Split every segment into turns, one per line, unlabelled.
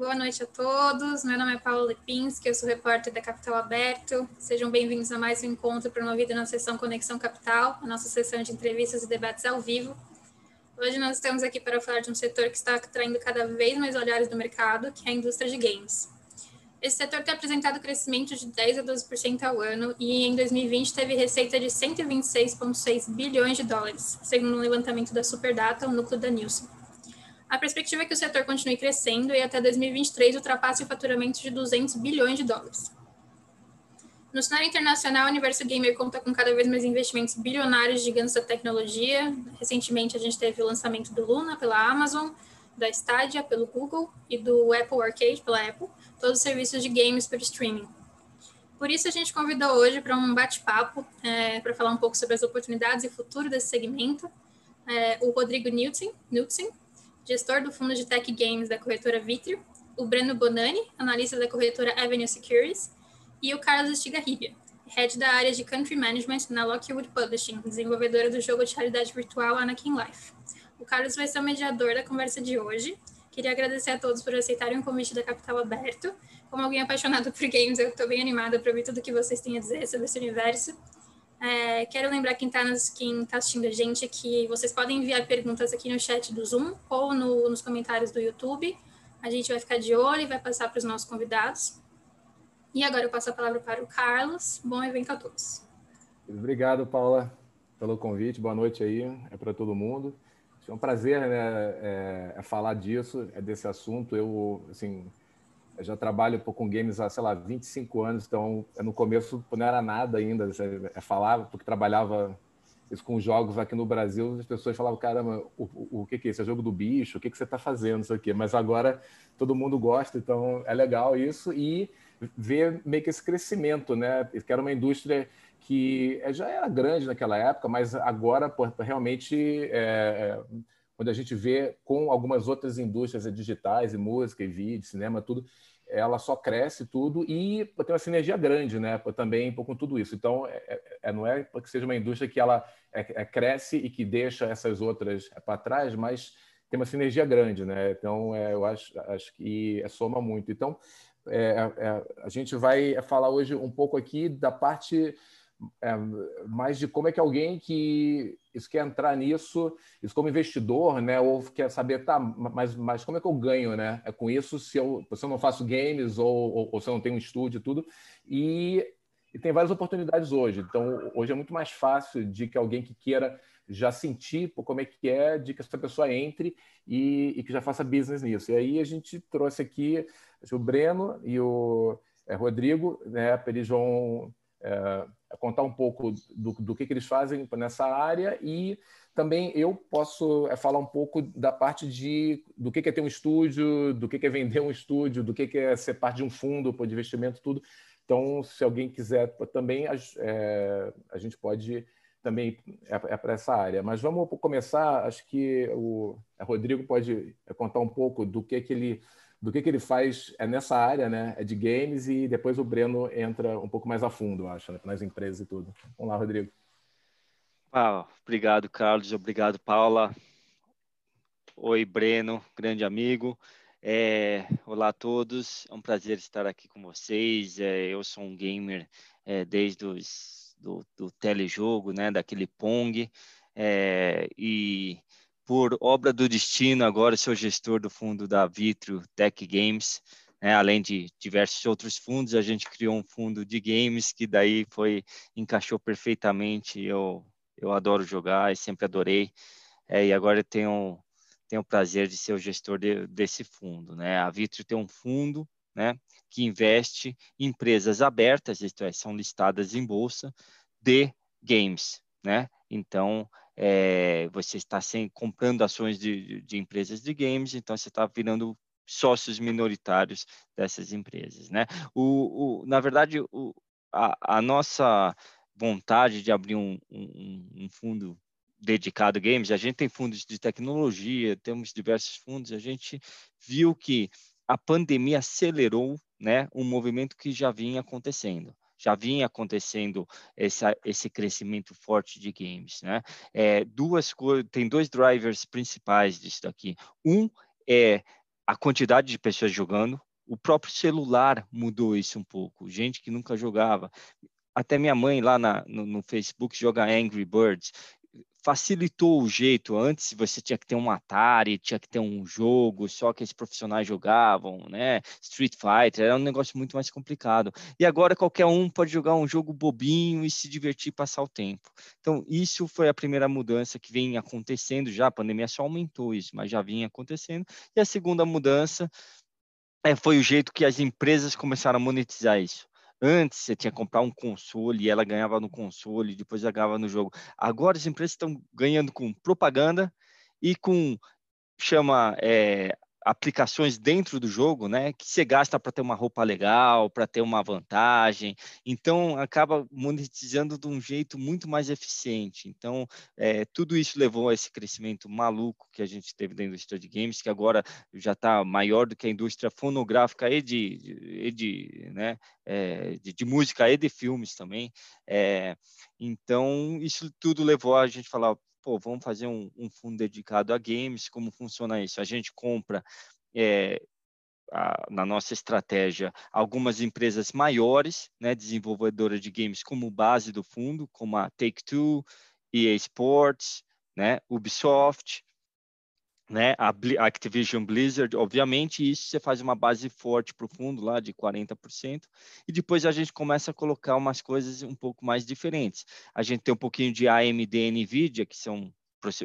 Boa noite a todos. Meu nome é Paula Lipinski, eu sou repórter da Capital Aberto. Sejam bem-vindos a mais um encontro promovido na sessão Conexão Capital, a nossa sessão de entrevistas e debates ao vivo. Hoje nós estamos aqui para falar de um setor que está atraindo cada vez mais olhares do mercado, que é a indústria de games. Esse setor tem apresentado crescimento de 10 a 12% ao ano e em 2020 teve receita de 126,6 bilhões de dólares, segundo um levantamento da Superdata, o núcleo da Nielsen. A perspectiva é que o setor continue crescendo e até 2023 ultrapasse o faturamento de 200 bilhões de dólares. No cenário internacional, o universo gamer conta com cada vez mais investimentos bilionários de gigantes da tecnologia. Recentemente, a gente teve o lançamento do Luna pela Amazon, da Stadia pelo Google e do Apple Arcade pela Apple, todos os serviços de games por streaming. Por isso, a gente convidou hoje para um bate-papo, é, para falar um pouco sobre as oportunidades e futuro desse segmento, é, o Rodrigo Newton, gestor do fundo de tech games da corretora Vitrio, o Breno Bonani, analista da corretora Avenue Securities, e o Carlos Estigarribia, head da área de Country Management na Lockwood Publishing, desenvolvedora do jogo de realidade virtual Anakin Life. O Carlos vai ser o mediador da conversa de hoje. Queria agradecer a todos por aceitarem o convite da Capital Aberto. Como alguém apaixonado por games, eu estou bem animada para ouvir tudo o que vocês têm a dizer sobre esse universo. É, quero lembrar quem está tá assistindo a gente que vocês podem enviar perguntas aqui no chat do Zoom ou no, nos comentários do YouTube. A gente vai ficar de olho e vai passar para os nossos convidados. E agora eu passo a palavra para o Carlos. Bom evento a todos.
Obrigado, Paula, pelo convite. Boa noite aí, é para todo mundo. É um prazer né, é, é falar disso, é desse assunto. Eu, assim, eu já trabalho com games há, sei lá, 25 anos, então no começo não era nada ainda, é, falava, porque trabalhava isso com jogos aqui no Brasil, as pessoas falavam, caramba, o, o, o que, que é isso? É jogo do bicho? O que, que você está fazendo isso aqui? Mas agora todo mundo gosta, então é legal isso e ver meio que esse crescimento, né? Que era uma indústria que já era grande naquela época, mas agora realmente é, é, quando a gente vê com algumas outras indústrias digitais, e música, e vídeo, cinema, tudo, ela só cresce tudo e tem uma sinergia grande, né? Também com tudo isso. Então, é, é, é não é porque seja uma indústria que ela é, é cresce e que deixa essas outras para trás, mas tem uma sinergia grande, né? Então, eu acho, acho que soma muito. Então, a gente vai falar hoje um pouco aqui da parte é, mais de como é que alguém que isso quer entrar nisso, isso como investidor, né, ou quer saber, tá, mas, mas como é que eu ganho, né, é com isso se eu, se eu não faço games ou, ou, ou se eu não tenho um estúdio e tudo, e, tem várias oportunidades hoje, então hoje é muito mais fácil de que alguém que queira já sentir pô, como é que é, de que essa pessoa entre e, e que já faça business nisso. E aí a gente trouxe aqui o Breno e o é, Rodrigo, né, eles vão é, contar um pouco do, do que, que, eles fazem nessa área e também eu posso é, falar um pouco da parte de do que, que é ter um estúdio, do que, que é vender um estúdio, do que, que é ser parte de um fundo de investimento, tudo. Então, se alguém quiser também, é, a gente pode também é, para essa área. Mas vamos começar, acho que o Rodrigo pode contar um pouco do que, que ele do que, que ele faz é nessa área, né? É de games e depois o Breno entra um pouco mais a fundo, acho, né? nas empresas e tudo. Vamos lá, Rodrigo.
Ah, obrigado, Carlos. Obrigado, Paula. Oi, Breno, grande amigo. É, olá a todos. É um prazer estar aqui com vocês. É, eu sou um gamer é, desde os, do, do telejogo, né? Daquele Pong. É, e por obra do destino, agora sou gestor do fundo da Vitro Tech Games. Né? Além de diversos outros fundos, a gente criou um fundo de games que daí foi encaixou perfeitamente. Eu eu adoro jogar e sempre adorei. É, e agora eu tenho tenho o prazer de ser o gestor de, desse fundo. Né? A Vitro tem um fundo né, que investe em empresas abertas, isto é, são listadas em bolsa, de games. Né? Então, é, você está sem, comprando ações de, de empresas de games, então você está virando sócios minoritários dessas empresas, né? O, o na verdade, o, a, a, nossa vontade de abrir um, um, um, fundo dedicado a games, a gente tem fundos de tecnologia, temos diversos fundos, a gente viu que a pandemia acelerou, né, um movimento que já vinha acontecendo já vinha acontecendo essa, esse crescimento forte de games, né? É, duas tem dois drivers principais disso daqui. Um é a quantidade de pessoas jogando, o próprio celular mudou isso um pouco. Gente que nunca jogava. Até minha mãe lá na, no, no Facebook joga Angry Birds facilitou o jeito. Antes você tinha que ter um Atari, tinha que ter um jogo só que esses profissionais jogavam, né? Street Fighter, era um negócio muito mais complicado. E agora qualquer um pode jogar um jogo bobinho e se divertir, passar o tempo. Então, isso foi a primeira mudança que vem acontecendo já. A pandemia só aumentou isso, mas já vinha acontecendo. E a segunda mudança é, foi o jeito que as empresas começaram a monetizar isso. Antes você tinha que comprar um console e ela ganhava no console, depois ela ganhava no jogo. Agora as empresas estão ganhando com propaganda e com chama é, aplicações dentro do jogo, né, que você gasta para ter uma roupa legal, para ter uma vantagem, então acaba monetizando de um jeito muito mais eficiente. Então, é, tudo isso levou a esse crescimento maluco que a gente teve da indústria de games, que agora já está maior do que a indústria fonográfica e de, de, de né, é, de, de, música e de filmes também. É, então, isso tudo levou a gente falar, pô, vamos fazer um, um fundo dedicado a games, como funciona isso? A gente compra é, a, na nossa estratégia algumas empresas maiores, né, desenvolvedoras de games como base do fundo, como a Take-Two, EA Sports, né, Ubisoft, né, a Activision Blizzard, obviamente, isso você faz uma base forte para o fundo lá de 40%, e depois a gente começa a colocar umas coisas um pouco mais diferentes. A gente tem um pouquinho de AMD e NVIDIA, que são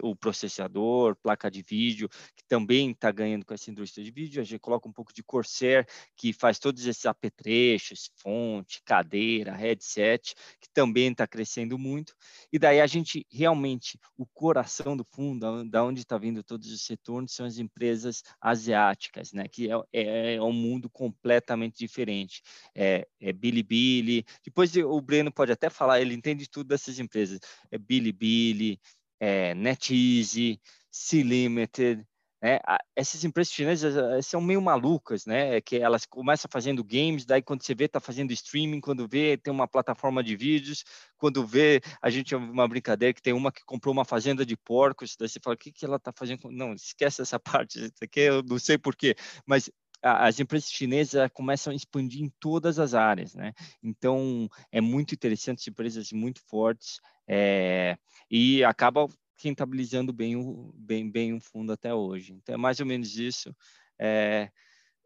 o processador, placa de vídeo, que também está ganhando com essa indústria de vídeo. A gente coloca um pouco de Corsair, que faz todos esses apetrechos, fonte, cadeira, headset, que também está crescendo muito. E daí a gente realmente, o coração do fundo, da onde está vindo todos os retornos, são as empresas asiáticas, né? que é, é, é um mundo completamente diferente. É, é Bilibili, depois o Breno pode até falar, ele entende tudo dessas empresas. É Bilibili, é, NetEasy, C-Limited, né? essas empresas chinesas são meio malucas, né? É que elas começam fazendo games, daí quando você vê, está fazendo streaming, quando vê, tem uma plataforma de vídeos, quando vê, a gente uma brincadeira que tem uma que comprou uma fazenda de porcos, daí você fala, o que, que ela está fazendo? Não, esquece essa parte, isso aqui eu não sei porquê, mas as empresas chinesas começam a expandir em todas as áreas, né? Então, é muito interessante, empresas muito fortes, é, e acaba rentabilizando bem o, bem, bem o fundo até hoje. Então, é mais ou menos isso é,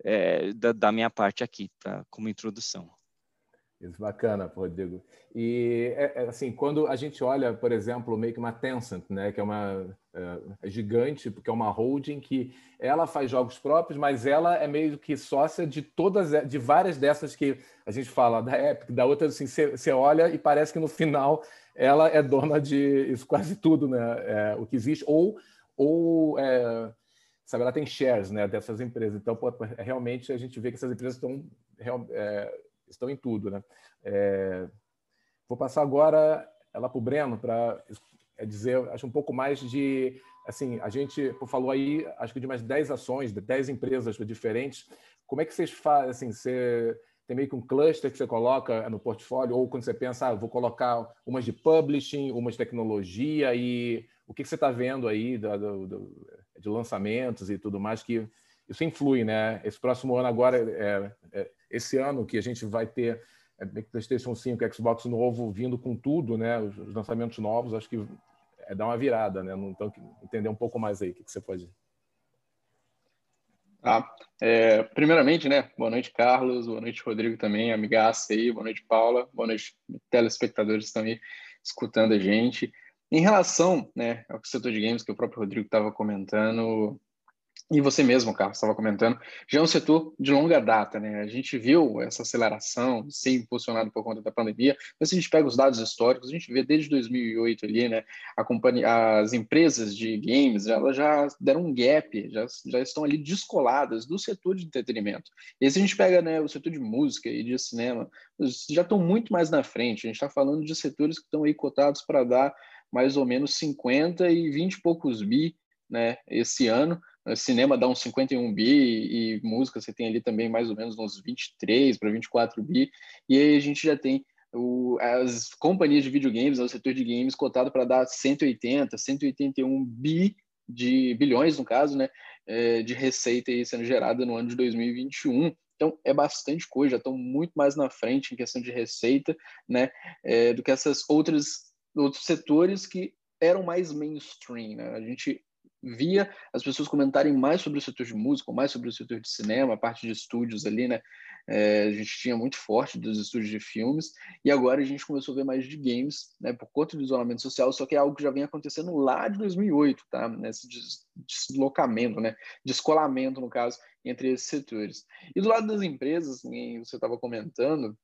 é, da, da, minha parte aqui, pra, como introdução.
Isso, bacana, Rodrigo. E, é, é, assim, quando a gente olha, por exemplo, meio que uma Tencent, né, que é uma é, é, gigante, porque é uma holding que ela faz jogos próprios, mas ela é meio que sócia de todas, de várias dessas que a gente fala, da Epic, da outra, assim, você olha e parece que no final ela é dona de isso, quase tudo, né? É, o que existe, ou, ou é, sabe, ela tem shares né, dessas empresas. Então, pô, realmente, a gente vê que essas empresas estão, é, estão em tudo, né? É, vou passar agora ela para o Breno para é, dizer, acho um pouco mais de, assim, a gente falou aí, acho que de mais 10 ações, de 10 empresas diferentes. Como é que vocês fazem, assim, você tem meio que um cluster que você coloca no portfólio, ou quando você pensa, ah, vou colocar umas de publishing, umas de tecnologia, e o que, que você está vendo aí do, do, do, de lançamentos e tudo mais, que isso influi, né? Esse próximo ano agora, é, é, esse ano que a gente vai ter é, PlayStation 5, Xbox novo vindo com tudo, né? Os lançamentos novos, acho que é dar uma virada, né? Então, entender um pouco mais aí o que, que você pode
Tá. É, primeiramente, né? Boa noite, Carlos. Boa noite, Rodrigo também, amigaça aí. Boa noite, Paula. Boa noite, telespectadores que estão aí escutando a gente. Em relação né, ao setor de games que o próprio Rodrigo estava comentando, e você mesmo, Carlos, estava comentando, já é um setor de longa data, né? A gente viu essa aceleração ser impulsionado por conta da pandemia, mas se a gente pega os dados históricos, a gente vê desde 2008 ali, né? Companhia, as empresas de games, elas já deram um gap, já, já estão ali descoladas do setor de entretenimento. E se a gente pega né, o setor de música e de cinema, já estão muito mais na frente. A gente está falando de setores que estão aí cotados para dar mais ou menos 50 e 20 e poucos bi, né? Esse ano cinema dá uns 51 bi e música você tem ali também mais ou menos uns 23 para 24 bi. E aí a gente já tem o, as companhias de videogames, o setor de games cotado para dar 180, 181 bi de bilhões no caso, né, é, de receita aí sendo gerada no ano de 2021. Então, é bastante coisa, já estão muito mais na frente em questão de receita, né, é, do que essas outras outros setores que eram mais mainstream, né? A gente via as pessoas comentarem mais sobre o setor de música, mais sobre o setor de cinema, a parte de estúdios ali, né? É, a gente tinha muito forte dos estúdios de filmes, e agora a gente começou a ver mais de games, né? Por conta do isolamento social, só que é algo que já vem acontecendo lá de 2008, tá? Nesse deslocamento, né? Descolamento, no caso, entre esses setores. E do lado das empresas, que você estava comentando,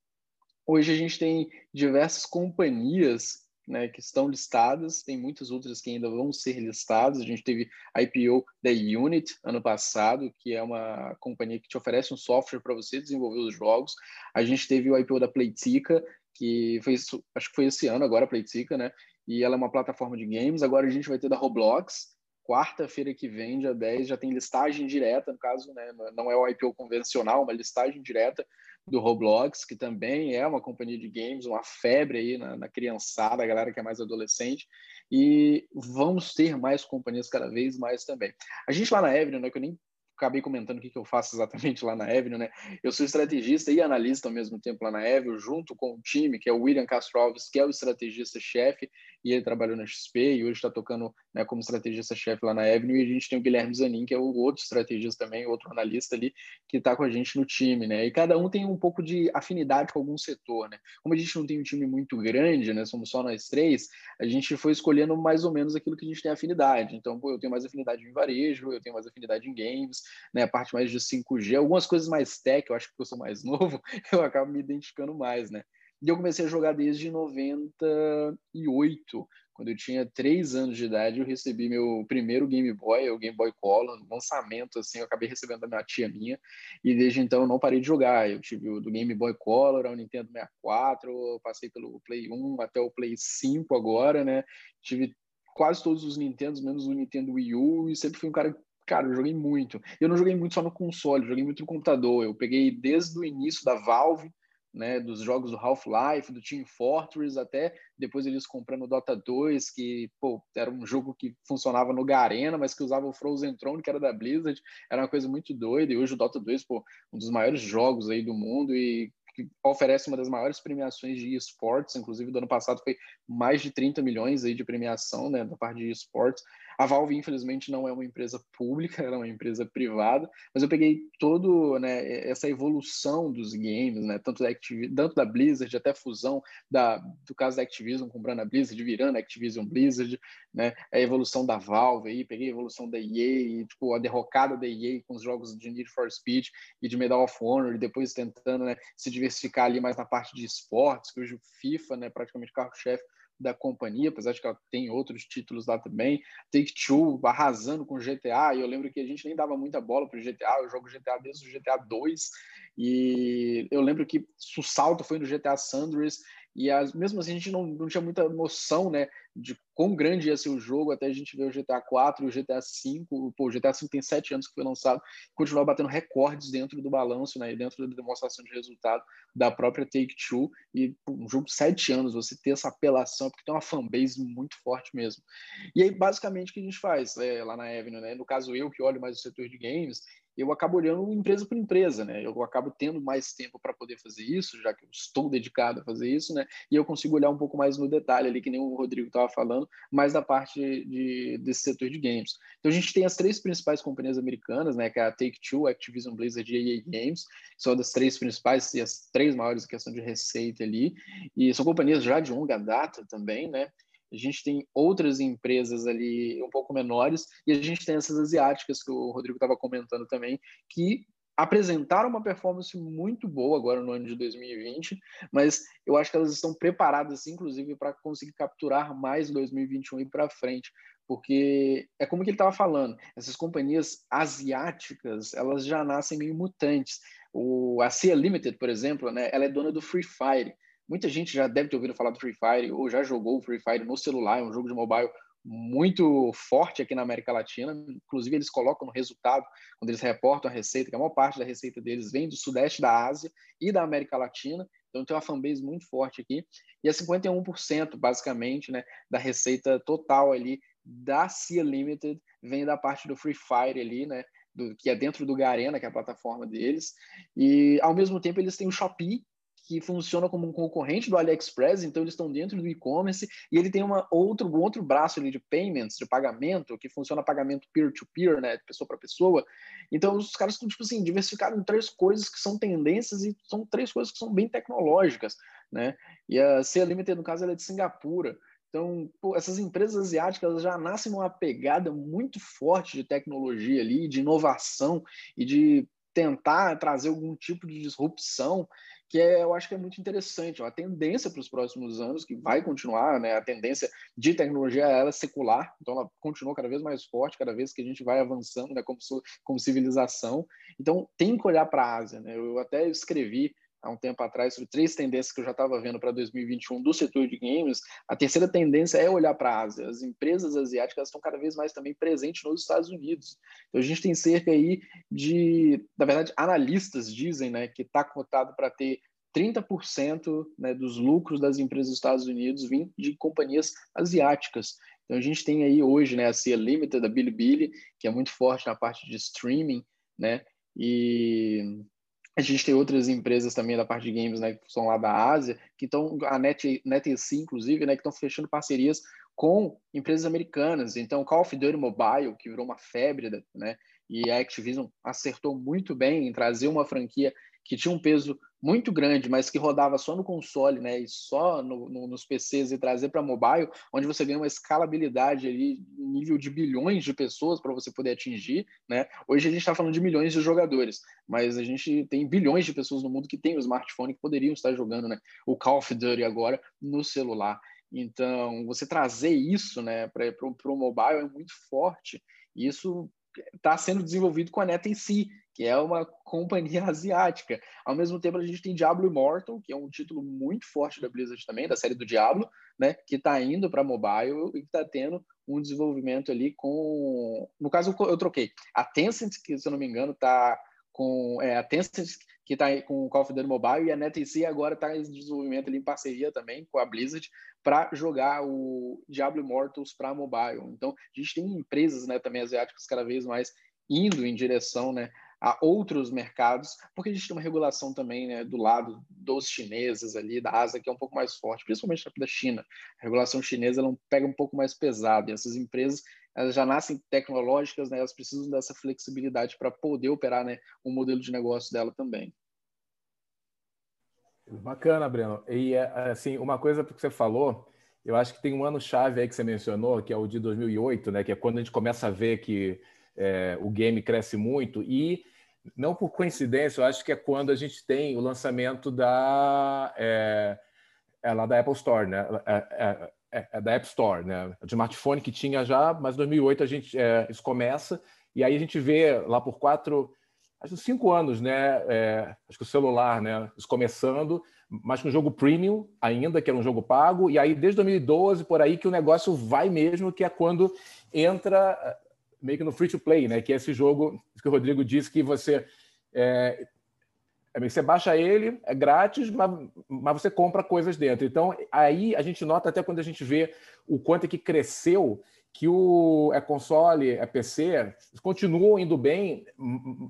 hoje a gente tem diversas companhias né, que estão listadas, tem muitas outras que ainda vão ser listadas. A gente teve a IPO da Unit ano passado, que é uma companhia que te oferece um software para você desenvolver os jogos. A gente teve o IPO da Playtika, que foi isso, acho que foi esse ano agora a Playtika, né? E ela é uma plataforma de games. Agora a gente vai ter da Roblox, quarta-feira que vem, dia 10, já tem listagem direta, no caso, né, não é o IPO convencional, uma listagem direta do Roblox, que também é uma companhia de games, uma febre aí na, na criançada, a galera que é mais adolescente, e vamos ter mais companhias cada vez mais também. A gente lá na Evelyn, né, que eu nem acabei comentando o que, que eu faço exatamente lá na Avenue, né? Eu sou estrategista e analista ao mesmo tempo lá na Avenue, junto com o time, que é o William Castro Alves, que é o estrategista-chefe, e ele trabalhou na XP e hoje está tocando né, como estrategista-chefe lá na Avenue, e a gente tem o Guilherme Zanin, que é o outro estrategista também, outro analista ali, que está com a gente no time, né? E cada um tem um pouco de afinidade com algum setor, né? Como a gente não tem um time muito grande, né? Somos só nós três, a gente foi escolhendo mais ou menos aquilo que a gente tem afinidade. Então, pô, eu tenho mais afinidade em varejo, eu tenho mais afinidade em games, né, a parte mais de 5G, algumas coisas mais tech, eu acho que eu sou mais novo, eu acabo me identificando mais, né? E eu comecei a jogar desde 98, quando eu tinha três anos de idade, eu recebi meu primeiro Game Boy, o Game Boy Color, lançamento, assim, eu acabei recebendo da minha tia minha, e desde então eu não parei de jogar. Eu tive o do Game Boy Color, o Nintendo 64, passei pelo Play 1 até o Play 5 agora, né? Tive quase todos os Nintendos, menos o Nintendo Wii U, e sempre fui um cara Cara, eu joguei muito. Eu não joguei muito só no console, joguei muito no computador. Eu peguei desde o início da Valve, né, dos jogos do Half-Life, do Team Fortress, até depois eles comprando o Dota 2, que pô, era um jogo que funcionava no Garena, mas que usava o Frozen Throne, que era da Blizzard, era uma coisa muito doida, e hoje o Dota 2, pô, um dos maiores jogos aí do mundo, e que oferece uma das maiores premiações de esportes, inclusive do ano passado foi mais de 30 milhões aí de premiação, né, da parte de esportes. A Valve, infelizmente, não é uma empresa pública, ela é uma empresa privada, mas eu peguei todo, né, essa evolução dos games, né, tanto da, Activ tanto da Blizzard até a fusão da, do caso da Activision comprando a Blizzard, virando a Activision Blizzard, né, a evolução da Valve aí, peguei a evolução da EA, e, tipo, a derrocada da EA com os jogos de Need for Speed e de Medal of Honor, e depois tentando, né, se diversificar ali mais na parte de esportes, que hoje o FIFA, né, praticamente carro-chefe da companhia, apesar de que ela tem outros títulos lá também. Take-Two arrasando com GTA, e eu lembro que a gente nem dava muita bola para o GTA, eu jogo GTA desde o GTA 2, e eu lembro que o salto foi no GTA Sanders, e as, mesmo assim a gente não, não tinha muita noção né, de quão grande ia ser o jogo até a gente ver o GTA 4 e o GTA 5. Pô, o GTA 5 tem sete anos que foi lançado, continuou batendo recordes dentro do balanço, né, dentro da demonstração de resultado da própria Take-Two. E pô, um jogo de sete anos, você ter essa apelação, porque tem uma fanbase muito forte mesmo. E aí, basicamente, o que a gente faz é, lá na Avenue, né? No caso, eu que olho mais o setor de games, eu acabo olhando empresa por empresa, né? Eu acabo tendo mais tempo para poder fazer isso, já que eu estou dedicado a fazer isso, né? E eu consigo olhar um pouco mais no detalhe ali, que nem o Rodrigo estava falando, mais da parte de, desse setor de games. Então a gente tem as três principais companhias americanas, né? Que é a Take-Two, Activision Blizzard e EA Games, que são das três principais e as três maiores em questão de receita ali. E são companhias já de longa data também, né? A gente tem outras empresas ali um pouco menores e a gente tem essas asiáticas que o Rodrigo estava comentando também, que apresentaram uma performance muito boa agora no ano de 2020, mas eu acho que elas estão preparadas, inclusive, para conseguir capturar mais 2021 e para frente, porque é como que ele estava falando, essas companhias asiáticas, elas já nascem meio mutantes. O, a Cia Limited, por exemplo, né, ela é dona do Free Fire, Muita gente já deve ter ouvido falar do Free Fire ou já jogou o Free Fire no celular, é um jogo de mobile muito forte aqui na América Latina. Inclusive, eles colocam no resultado, quando eles reportam a receita, que a maior parte da receita deles vem do sudeste da Ásia e da América Latina. Então, tem uma fanbase muito forte aqui. E é 51%, basicamente, né, da receita total ali da CIA Limited vem da parte do Free Fire ali, né? do, que é dentro do Garena, que é a plataforma deles, e ao mesmo tempo eles têm o Shopee, que funciona como um concorrente do AliExpress, então eles estão dentro do e-commerce e ele tem uma outro um outro braço ali de payments, de pagamento, que funciona pagamento peer-to-peer, -peer, né, de pessoa para pessoa. Então os caras estão tipo assim diversificados em três coisas que são tendências e são três coisas que são bem tecnológicas, né? E a Sea Limited no caso ela é de Singapura. Então, pô, essas empresas asiáticas já nascem numa pegada muito forte de tecnologia ali, de inovação e de tentar trazer algum tipo de disrupção que é, eu acho que é muito interessante. É uma tendência para os próximos anos, que vai continuar, né? A tendência de tecnologia ela é secular, então ela continua cada vez mais forte, cada vez que a gente vai avançando né, como, como civilização. Então tem que olhar para a Ásia. Né? Eu até escrevi há um tempo atrás sobre três tendências que eu já estava vendo para 2021 do setor de games. A terceira tendência é olhar para a Ásia. As empresas asiáticas estão cada vez mais também presentes nos Estados Unidos. Então a gente tem cerca aí de, na verdade, analistas dizem, né, que está cotado para ter 30% né, dos lucros das empresas dos Estados Unidos vindo de companhias asiáticas. Então a gente tem aí hoje né, a Cia Limited, da Bilibili, que é muito forte na parte de streaming, né? E a gente tem outras empresas também da parte de games, né, que são lá da Ásia, que estão, a Net, NetEC, inclusive, né, que estão fechando parcerias com empresas americanas. Então, Call of Duty Mobile, que virou uma febre, né, e a Activision acertou muito bem em trazer uma franquia que tinha um peso muito grande, mas que rodava só no console, né, e só no, no, nos PCs e trazer para mobile, onde você ganha uma escalabilidade ali, nível de bilhões de pessoas para você poder atingir, né? Hoje a gente está falando de milhões de jogadores, mas a gente tem bilhões de pessoas no mundo que têm o smartphone que poderiam estar jogando, né? O Call of Duty agora no celular. Então, você trazer isso, né, para o mobile é muito forte. Isso está sendo desenvolvido com a Neta em si, que é uma companhia asiática. Ao mesmo tempo, a gente tem Diablo Immortal, que é um título muito forte da Blizzard também, da série do Diablo, né, que está indo para mobile e que está tendo um desenvolvimento ali com... No caso, eu troquei. A Tencent, que se eu não me engano, está com... É, a Tencent que está com o Call of Duty Mobile e a NetEase agora está em desenvolvimento ali em parceria também com a Blizzard para jogar o Diablo Immortals para mobile. Então, a gente tem empresas né, também asiáticas cada vez mais indo em direção né, a outros mercados, porque a gente tem uma regulação também né, do lado dos chineses ali, da Ásia, que é um pouco mais forte, principalmente da China. A regulação chinesa ela pega um pouco mais pesado, e essas empresas elas já nascem tecnológicas, né, elas precisam dessa flexibilidade para poder operar né, o modelo de negócio dela também.
Bacana, Breno. E assim, uma coisa que você falou, eu acho que tem um ano chave aí que você mencionou, que é o de 2008, né, que é quando a gente começa a ver que é, o game cresce muito e não por coincidência, eu acho que é quando a gente tem o lançamento da é, é lá da Apple Store, né? É, é, é, é da App Store, né? De smartphone que tinha já, mas em 2008 a gente é, isso começa e aí a gente vê lá por quatro, acho cinco anos, né? É, acho que o celular, né? Isso começando, mas com jogo premium ainda, que era um jogo pago, e aí desde 2012 por aí que o negócio vai mesmo, que é quando entra meio que no free to play, né? Que é esse jogo que o Rodrigo disse que você é, é você baixa ele, é grátis, mas, mas você compra coisas dentro. Então, aí a gente nota até quando a gente vê o quanto é que cresceu, que o é console, é PC, continuam indo bem,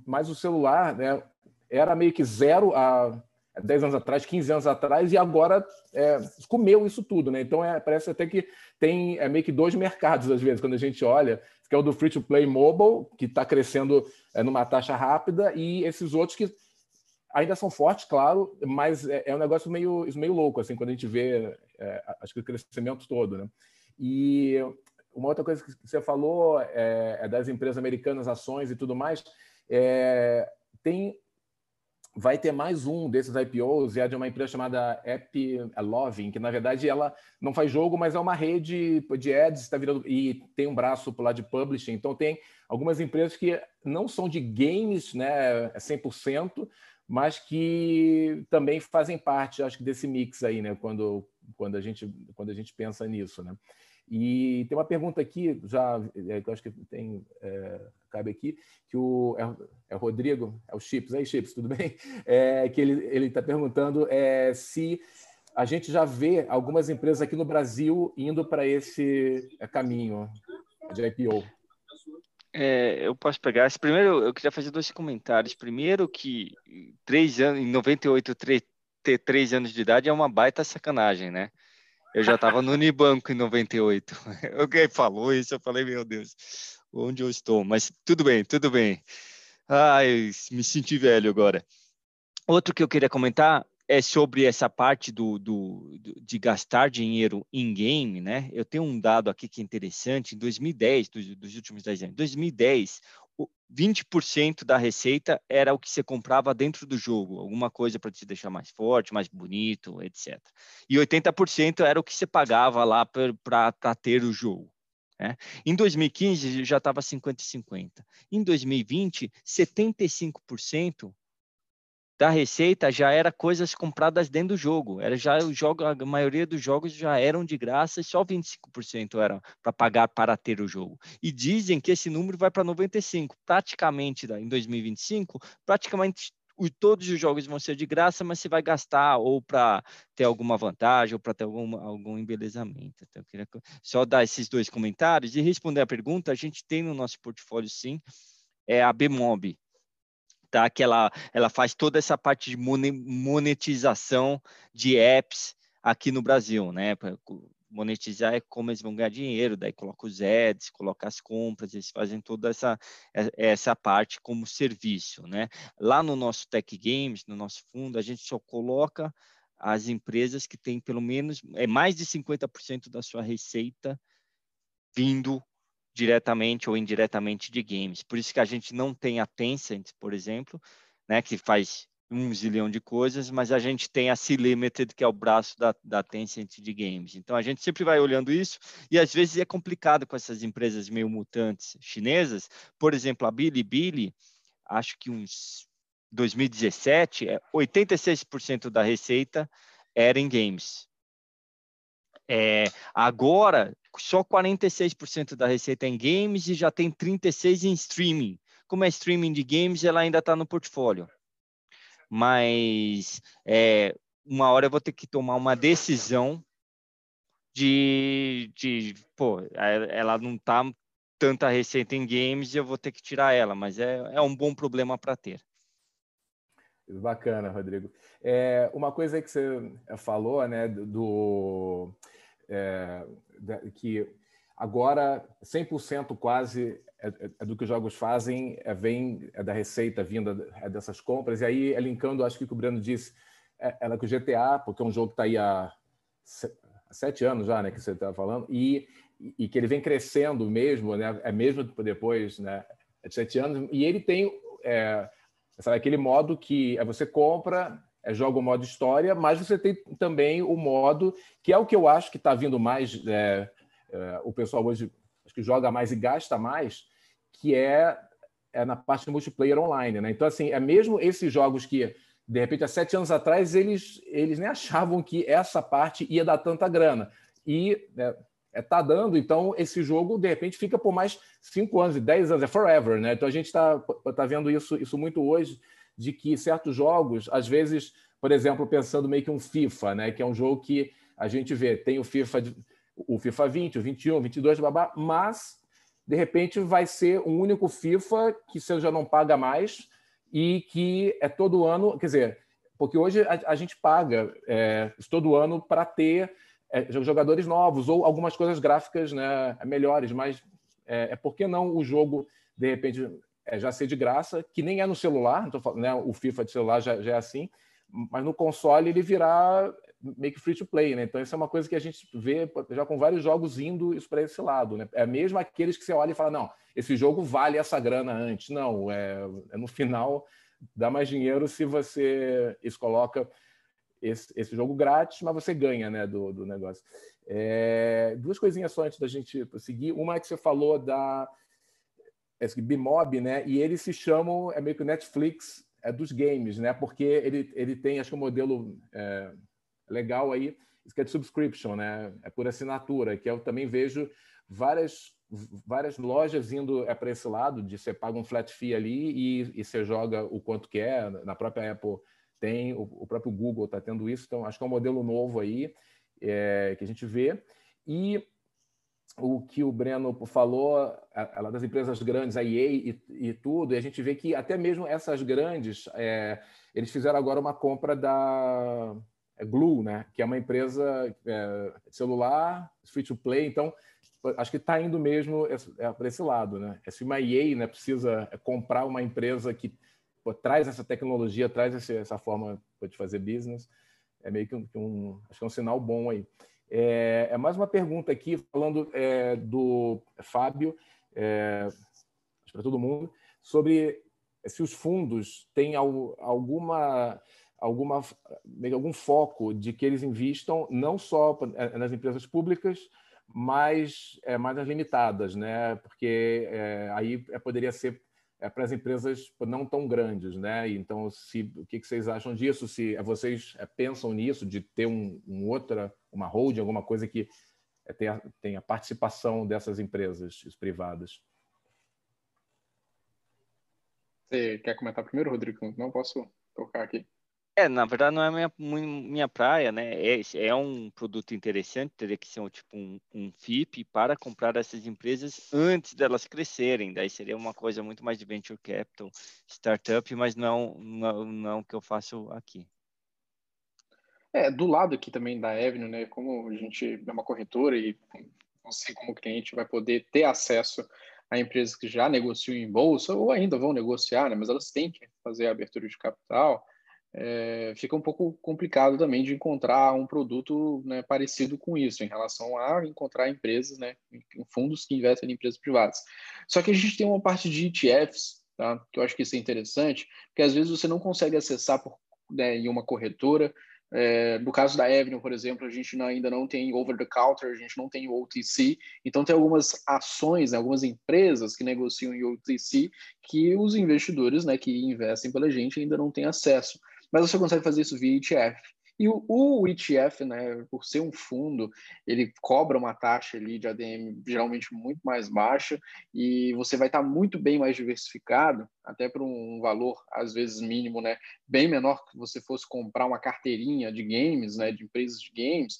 mas o celular né, era meio que zero há 10 anos atrás, 15 anos atrás, e agora é, comeu isso tudo. Né? Então, é, parece até que tem é, meio que dois mercados, às vezes, quando a gente olha que é o do free to play mobile, que está crescendo é, numa taxa rápida, e esses outros que ainda são fortes, claro, mas é, é um negócio meio, meio louco, assim, quando a gente vê, é, acho que o crescimento todo, né? E uma outra coisa que você falou é, é das empresas americanas, ações e tudo mais, é, tem vai ter mais um desses IPOs, e é de uma empresa chamada App Loving, que na verdade ela não faz jogo, mas é uma rede de ads, está virando e tem um braço para lá de publishing. Então tem algumas empresas que não são de games, né, 100%, mas que também fazem parte, acho que desse mix aí, né, quando quando a gente quando a gente pensa nisso, né? E tem uma pergunta aqui, já é, que eu acho que tem, é, cabe aqui, que o, é, é, o Rodrigo, é o Chips, aí Chips, tudo bem? É, que ele está perguntando é, se a gente já vê algumas empresas aqui no Brasil indo para esse é, caminho de IPO.
É, eu posso pegar. Primeiro, eu queria fazer dois comentários. Primeiro, que três anos, em 98, três, ter três anos de idade é uma baita sacanagem, né? Eu já estava no Unibanco em 98. Alguém falou isso, eu falei, meu Deus, onde eu estou? Mas tudo bem, tudo bem. Ai, me senti velho agora. Outro que eu queria comentar é sobre essa parte do, do, do, de gastar dinheiro em game, né? Eu tenho um dado aqui que é interessante. Em 2010, dos, dos últimos 10 anos, 2010, 20% da receita era o que você comprava dentro do jogo, alguma coisa para te deixar mais forte, mais bonito, etc. E 80% era o que você pagava lá para ter o jogo. Né? Em 2015 já estava 50-50. Em 2020, 75% da receita já era coisas compradas dentro do jogo. Era já o jogo, a maioria dos jogos já eram de graça e só 25% eram para pagar para ter o jogo. E dizem que esse número vai para 95, praticamente em 2025, praticamente todos os jogos vão ser de graça, mas você vai gastar ou para ter alguma vantagem ou para ter algum, algum embelezamento. Então, eu queria só dar esses dois comentários e responder a pergunta. A gente tem no nosso portfólio, sim, é a Bmob, tá? Que ela, ela faz toda essa parte de monetização de apps aqui no Brasil, né? Monetizar é como eles vão ganhar dinheiro, daí coloca os ads, coloca as compras, eles fazem toda essa, essa parte como serviço, né? Lá no nosso Tech Games, no nosso fundo, a gente só coloca as empresas que têm pelo menos é mais de 50% da sua receita vindo diretamente ou indiretamente de games. Por isso que a gente não tem a Tencent, por exemplo, né, que faz um zilhão de coisas, mas a gente tem a C-Limited, que é o braço da, da Tencent de games. Então, a gente sempre vai olhando isso, e às vezes é complicado com essas empresas meio mutantes chinesas. Por exemplo, a Bilibili, acho que uns 2017, 86% da receita era em games. É, agora, só 46% da receita é em games e já tem 36% em streaming. Como é streaming de games, ela ainda está no portfólio. Mas é, uma hora eu vou ter que tomar uma decisão de, de pô, ela não está tanta receita em games e eu vou ter que tirar ela, mas é, é um bom problema para ter.
Bacana, Rodrigo. É, uma coisa que você falou, né, do é, que agora 100% quase é, é, é, do que os jogos fazem é, vem da receita vinda dessas compras. E aí, linkando, acho que o que o Breno disse, ela com o GTA, porque é um jogo que está aí há sete anos já, né, que você estava falando, e, e que ele vem crescendo mesmo, né, é mesmo depois né, de sete anos, e ele tem é, sabe, aquele modo que você compra joga o modo história, mas você tem também o modo que é o que eu acho que está vindo mais. É, é, o pessoal hoje acho que joga mais e gasta mais, que é, é na parte multiplayer online. Né? Então, assim, é mesmo esses jogos que, de repente, há sete anos atrás, eles, eles nem achavam que essa parte ia dar tanta grana. E né, é, tá dando, então esse jogo de repente fica por mais cinco anos, dez anos, é forever, né? Então a gente está tá vendo isso, isso muito hoje de que certos jogos, às vezes, por exemplo, pensando meio que um FIFA, né, que é um jogo que a gente vê, tem o FIFA, o FIFA 20, o 21, 22, babá, mas de repente vai ser um único FIFA que você já não paga mais e que é todo ano, quer dizer, porque hoje a, a gente paga é, todo ano para ter é, jogadores novos ou algumas coisas gráficas né, melhores, mas é, é por que não o jogo de repente é, já ser de graça, que nem é no celular, então, né, o FIFA de celular já, já, é assim, mas no console ele virá meio que free to play, né? Então isso é uma coisa que a gente vê já com vários jogos indo isso para esse lado, né? É mesmo aqueles que você olha e fala, não, esse jogo vale essa grana antes. Não, é, é no final dá mais dinheiro se você isso coloca esse, esse jogo grátis, mas você ganha, né, do, do negócio. É, duas coisinhas só antes da gente seguir. Uma é que você falou da esse Bimob, né? E eles se chamam, é meio que o Netflix é dos games, né? Porque ele, ele tem, acho que um modelo é, legal aí, isso que é de subscription, né? É por assinatura, que eu também vejo várias várias lojas indo é para esse lado de você paga um flat fee ali e, e você joga o quanto quer. Na própria Apple tem, o, o próprio Google está tendo isso, então acho que é um modelo novo aí é, que a gente vê. E o que o Breno falou, ela das empresas grandes, a EA e, e, tudo, e a gente vê que até mesmo essas grandes, é, eles fizeram agora uma compra da Glue, né? que é uma empresa é, celular, free to play, então acho que está indo mesmo é, para esse lado. Né? Se uma EA né, precisa comprar uma empresa que pô, traz essa tecnologia, traz essa forma de fazer business, é meio que um, acho que é um sinal bom aí. É, é mais uma pergunta aqui, falando é, do Fábio, é, para todo mundo, sobre se os fundos têm alguma, alguma, algum foco de que eles investam não só é, nas empresas públicas, mas é, mais nas limitadas, né? porque é, aí poderia ser é, para as empresas não tão grandes, né? Então, se, o que, que vocês acham disso? Se vocês é, pensam nisso, de ter um, um outra, uma holding, alguma coisa que é, tenha, tenha participação dessas empresas privadas?
Você quer comentar primeiro, Rodrigo? Não posso tocar aqui.
É, na verdade não é minha, minha praia, né? É, é um produto interessante, teria que ser um, tipo um, um FIP para comprar essas empresas antes delas crescerem. Daí seria uma coisa muito mais de venture capital, startup, mas não, não, não que eu faço aqui.
É, do lado aqui também da Avenue, né? Como a gente é uma corretora e você como cliente vai poder ter acesso a empresas que já negociam em bolsa ou ainda vão negociar, né? Mas elas têm que fazer a abertura de capital é, fica um pouco complicado também de encontrar um produto né, parecido com isso, em relação a encontrar empresas, né, fundos que investem em empresas privadas. Só que a gente tem uma parte de ETFs, tá, que eu acho que isso é interessante, porque às vezes você não consegue acessar por, né, em uma corretora. É, no caso da Avenue, por exemplo, a gente ainda não tem over-the-counter, a gente não tem OTC, então tem algumas ações, né, algumas empresas que negociam em OTC que os investidores né, que investem pela gente ainda não têm acesso mas você consegue fazer isso via ETF. E o, ETF, né, por ser um fundo, ele cobra uma taxa ali de ADM geralmente muito mais baixa e você vai estar muito bem mais diversificado, até por um valor às vezes mínimo, né, bem menor que você fosse comprar uma carteirinha de games, né, de empresas de games.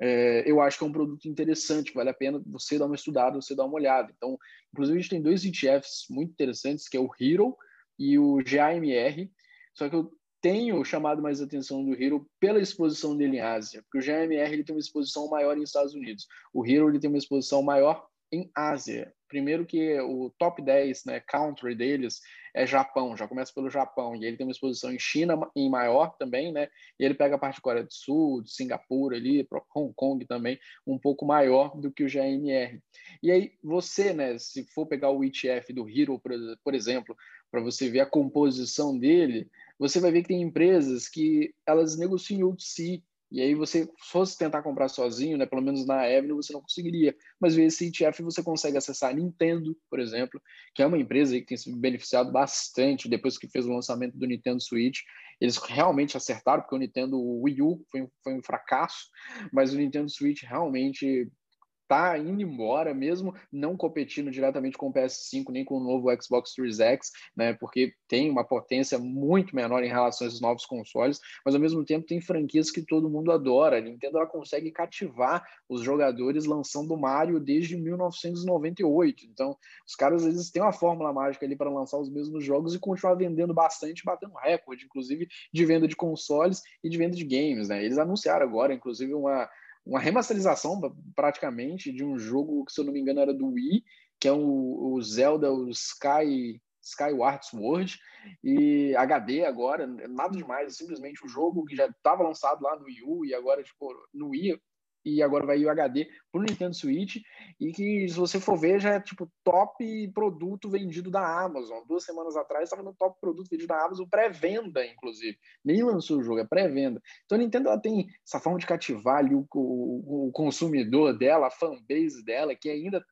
É, eu acho que é um produto interessante, vale a pena você dar uma estudada, você dar uma olhada. Então, inclusive a gente tem dois ETFs muito interessantes, que é o Hero e o GAMR. Só que eu tenho chamado mais atenção do Hero pela exposição dele em Ásia, porque o GMR ele tem uma exposição maior nos Estados Unidos, o Hero ele tem uma exposição maior em Ásia. Primeiro que o top 10 né, country deles é Japão, já começa pelo Japão, e ele tem uma exposição em China em maior também, né? E ele pega a parte de Coreia do Sul, de Singapura ali, Hong Kong também, um pouco maior do que o GMR. E aí você, né, se for pegar o ETF do Hero, por exemplo, para você ver a composição dele, você vai ver que tem empresas que elas negociam OTC, e aí você fosse tentar comprar sozinho, né, pelo menos na Avenue, você não conseguiria. Mas via esse ETF você consegue acessar a Nintendo, por exemplo, que é uma empresa que tem se beneficiado bastante depois que fez o lançamento do Nintendo Switch. Eles realmente acertaram, porque o Nintendo Wii U foi, foi um fracasso, mas o Nintendo Switch realmente tá indo embora, mesmo não competindo diretamente com o PS5 nem com o novo Xbox Series X, né? Porque tem uma potência muito menor em relação aos novos consoles, mas ao mesmo tempo tem franquias que todo mundo adora. A Nintendo ela consegue cativar os jogadores lançando Mario desde 1998. Então, os caras às vezes têm uma fórmula mágica ali para lançar os mesmos jogos e continuar vendendo bastante, batendo recorde, inclusive de venda de consoles e de venda de games, né? Eles anunciaram agora, inclusive, uma uma remasterização praticamente de um jogo que, se eu não me engano, era do Wii, que é o, o Zelda, o Sky Skyward Sword e HD agora, nada demais, simplesmente um jogo que já estava lançado lá no Wii U e agora tipo no Wii e agora vai o HD para o Nintendo Switch e que se você for ver já é tipo top produto vendido da Amazon. Duas semanas atrás estava no top produto vendido da Amazon, pré-venda inclusive. Nem lançou o jogo, é pré-venda. Então a Nintendo ela tem essa forma de cativar ali o, o, o consumidor dela, a fanbase dela, que ainda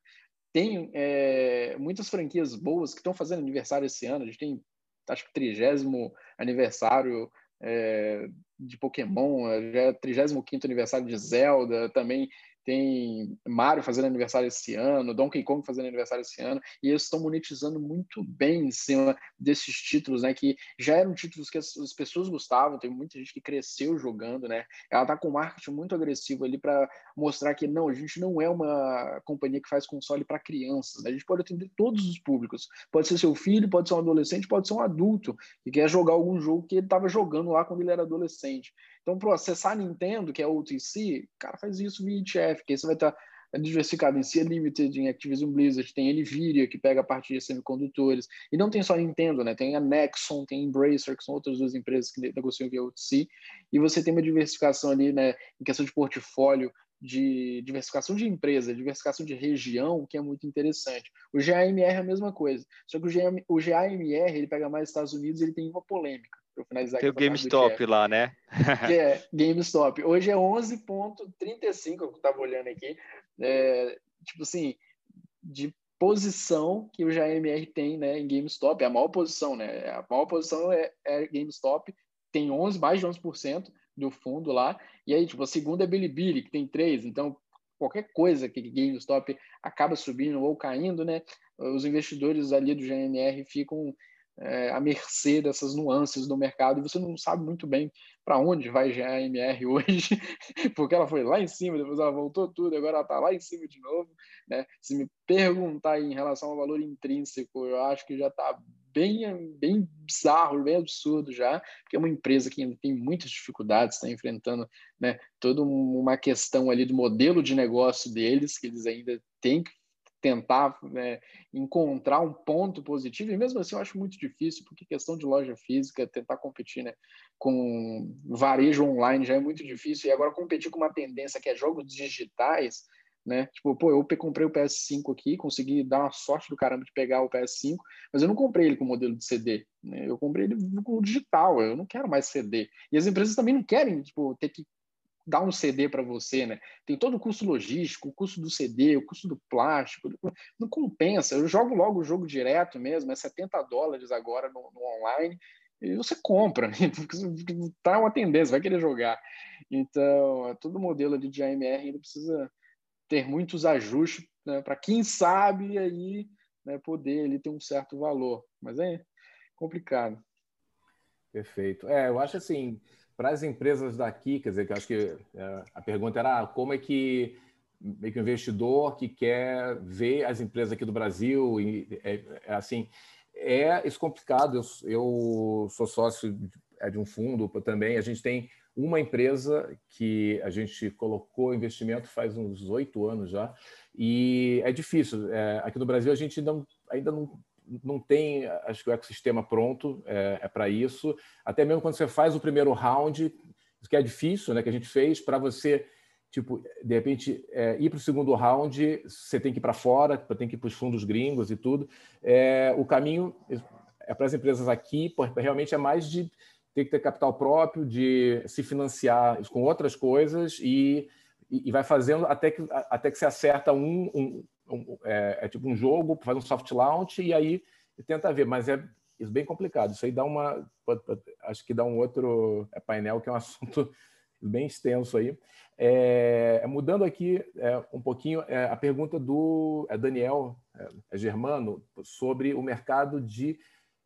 tem é, muitas franquias boas que estão fazendo aniversário esse ano. A gente tem acho que trigésimo aniversário é, de Pokémon, já é 35 aniversário de Zelda, também tem Mario fazendo aniversário esse ano, Donkey Kong fazendo aniversário esse ano, e eles estão monetizando muito bem em cima desses títulos, né? Que já eram títulos que as, as pessoas gostavam, tem muita gente que cresceu jogando, né? Ela tá com um marketing muito agressivo ali para mostrar que não, a gente não é uma companhia que faz console para crianças, né? a gente pode atender todos os públicos. Pode ser seu filho, pode ser um adolescente, pode ser um adulto que quer jogar algum jogo que ele estava jogando lá quando ele era adolescente. Então, para acessar a Nintendo, que é o OTC, cara, faz isso via ITF, que aí você vai estar tá diversificado em Sea Limited, em Activision Blizzard, tem Nvidia, que pega a parte de semicondutores, e não tem só a Nintendo, né? Tem a Nexon, tem a Embracer, que são outras duas empresas que negociam via OTC, e você tem uma diversificação ali, né, em questão de portfólio, de diversificação de empresa, diversificação de região, que é muito interessante. O GAMR é a mesma coisa, só que o, GAM, o GAMR ele pega mais Estados Unidos, ele tem uma polêmica finalizar
Tem o GameStop lá, né?
que é GameStop. Hoje é 11,35, eu estava olhando aqui. É, tipo assim, de posição que o JMR tem né, em GameStop, é a maior posição, né? A maior posição é, é GameStop, tem 11, mais de 11% do fundo lá. E aí, tipo, a segunda é Bilibili, que tem 3. Então, qualquer coisa que GameStop acaba subindo ou caindo, né? Os investidores ali do GMR ficam é, à mercê dessas nuances do mercado e você não sabe muito bem para onde vai a MR hoje, porque ela foi lá em cima, depois ela voltou tudo, agora ela está lá em cima de novo. Né? Se me perguntar em relação ao valor intrínseco, eu acho que já está bem, bem bizarro, bem absurdo já, porque é uma empresa que tem muitas dificuldades, está enfrentando né, toda uma questão ali do modelo de negócio deles, que eles ainda têm que tentar né, encontrar um ponto positivo, e mesmo assim eu acho muito difícil, porque questão de loja física, tentar competir né, com varejo online já é muito difícil, e agora competir com uma tendência que é jogos digitais, né? Tipo, pô, eu comprei o PS5 aqui, consegui dar uma sorte do caramba de pegar o PS5, mas eu não comprei ele com modelo de CD, né? Eu comprei ele com digital, eu não quero mais CD. E as empresas também não querem, tipo, ter que dar um CD para você, né? Tem todo o custo logístico, o custo do CD, o custo do plástico, não compensa. Eu jogo logo o jogo direto mesmo, é 70 dólares agora no, no online, e você compra, tá uma tendência, vai querer jogar. Então, é todo modelo de AMR ainda precisa ter muitos ajustes né, para quem sabe aí né, poder ele ter um certo valor, mas é complicado.
Perfeito. É, eu acho assim, para as empresas daqui, quer dizer, que acho que é, a pergunta era ah, como é que meio que o investidor que quer ver as empresas aqui do Brasil e é, é assim é isso complicado. Eu, eu sou sócio de, é de um fundo também. A gente tem uma empresa que a gente colocou investimento faz uns oito anos já e é difícil. É, aqui no Brasil a gente não, ainda não não tem, acho que o ecossistema pronto é, é para isso. Até mesmo quando você faz o primeiro round, que é difícil, né? Que a gente fez para você, tipo, de repente é, ir para o segundo round, você tem que ir para fora, tem que ir para os fundos gringos e tudo. É, o caminho é para as empresas aqui, realmente é mais de ter que ter capital próprio, de se financiar com outras coisas e, e vai fazendo até que, até que você acerta um, um um, é, é, tipo um jogo, faz um soft launch e aí tenta ver, mas é isso bem complicado. Isso aí dá uma, acho que dá um outro é, painel que é um assunto bem extenso aí. É, é, mudando aqui é, um pouquinho é, a pergunta do Daniel Germano sobre o mercado de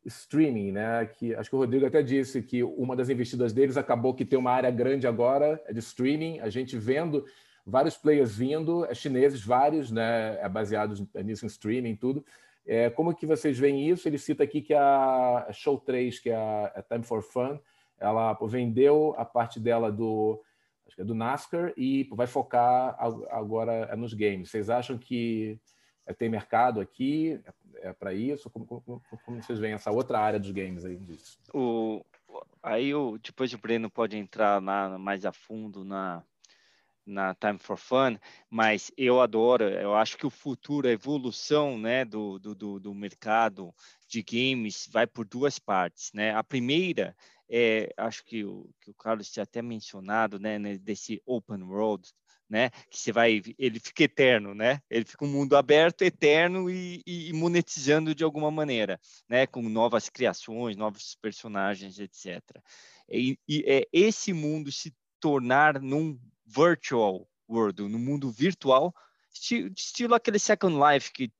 streaming, né? Que acho que o Rodrigo até disse que uma das investidas deles acabou que tem uma área grande agora de streaming. A gente vendo vários players vindo, é chineses vários, né, é baseados nisso em streaming tudo. É, como que vocês veem isso? Ele cita aqui que a Show 3, que é a, Time for Fun, ela vendeu a parte dela do, acho que é do NASCAR e vai focar agora nos games. Vocês acham que é, tem mercado aqui é, é para isso? Como, como, como, vocês veem essa outra área dos games aí disso?
O, aí o, depois o Breno pode entrar na, mais a fundo na na Time for Fun, mas eu adoro, eu acho que o futuro, a evolução né, do, do, do mercado de games vai por duas partes. Né? A primeira é, acho que o, que o Carlos tinha até mencionado, né, desse open world, né, que você vai, ele fica eterno, né, ele fica um mundo aberto, eterno e, e monetizando de alguma maneira, né, com novas criações, novos personagens, etc. E, e é esse mundo se tornar num virtual world, no mundo virtual, estilo, estilo aquele Second Life que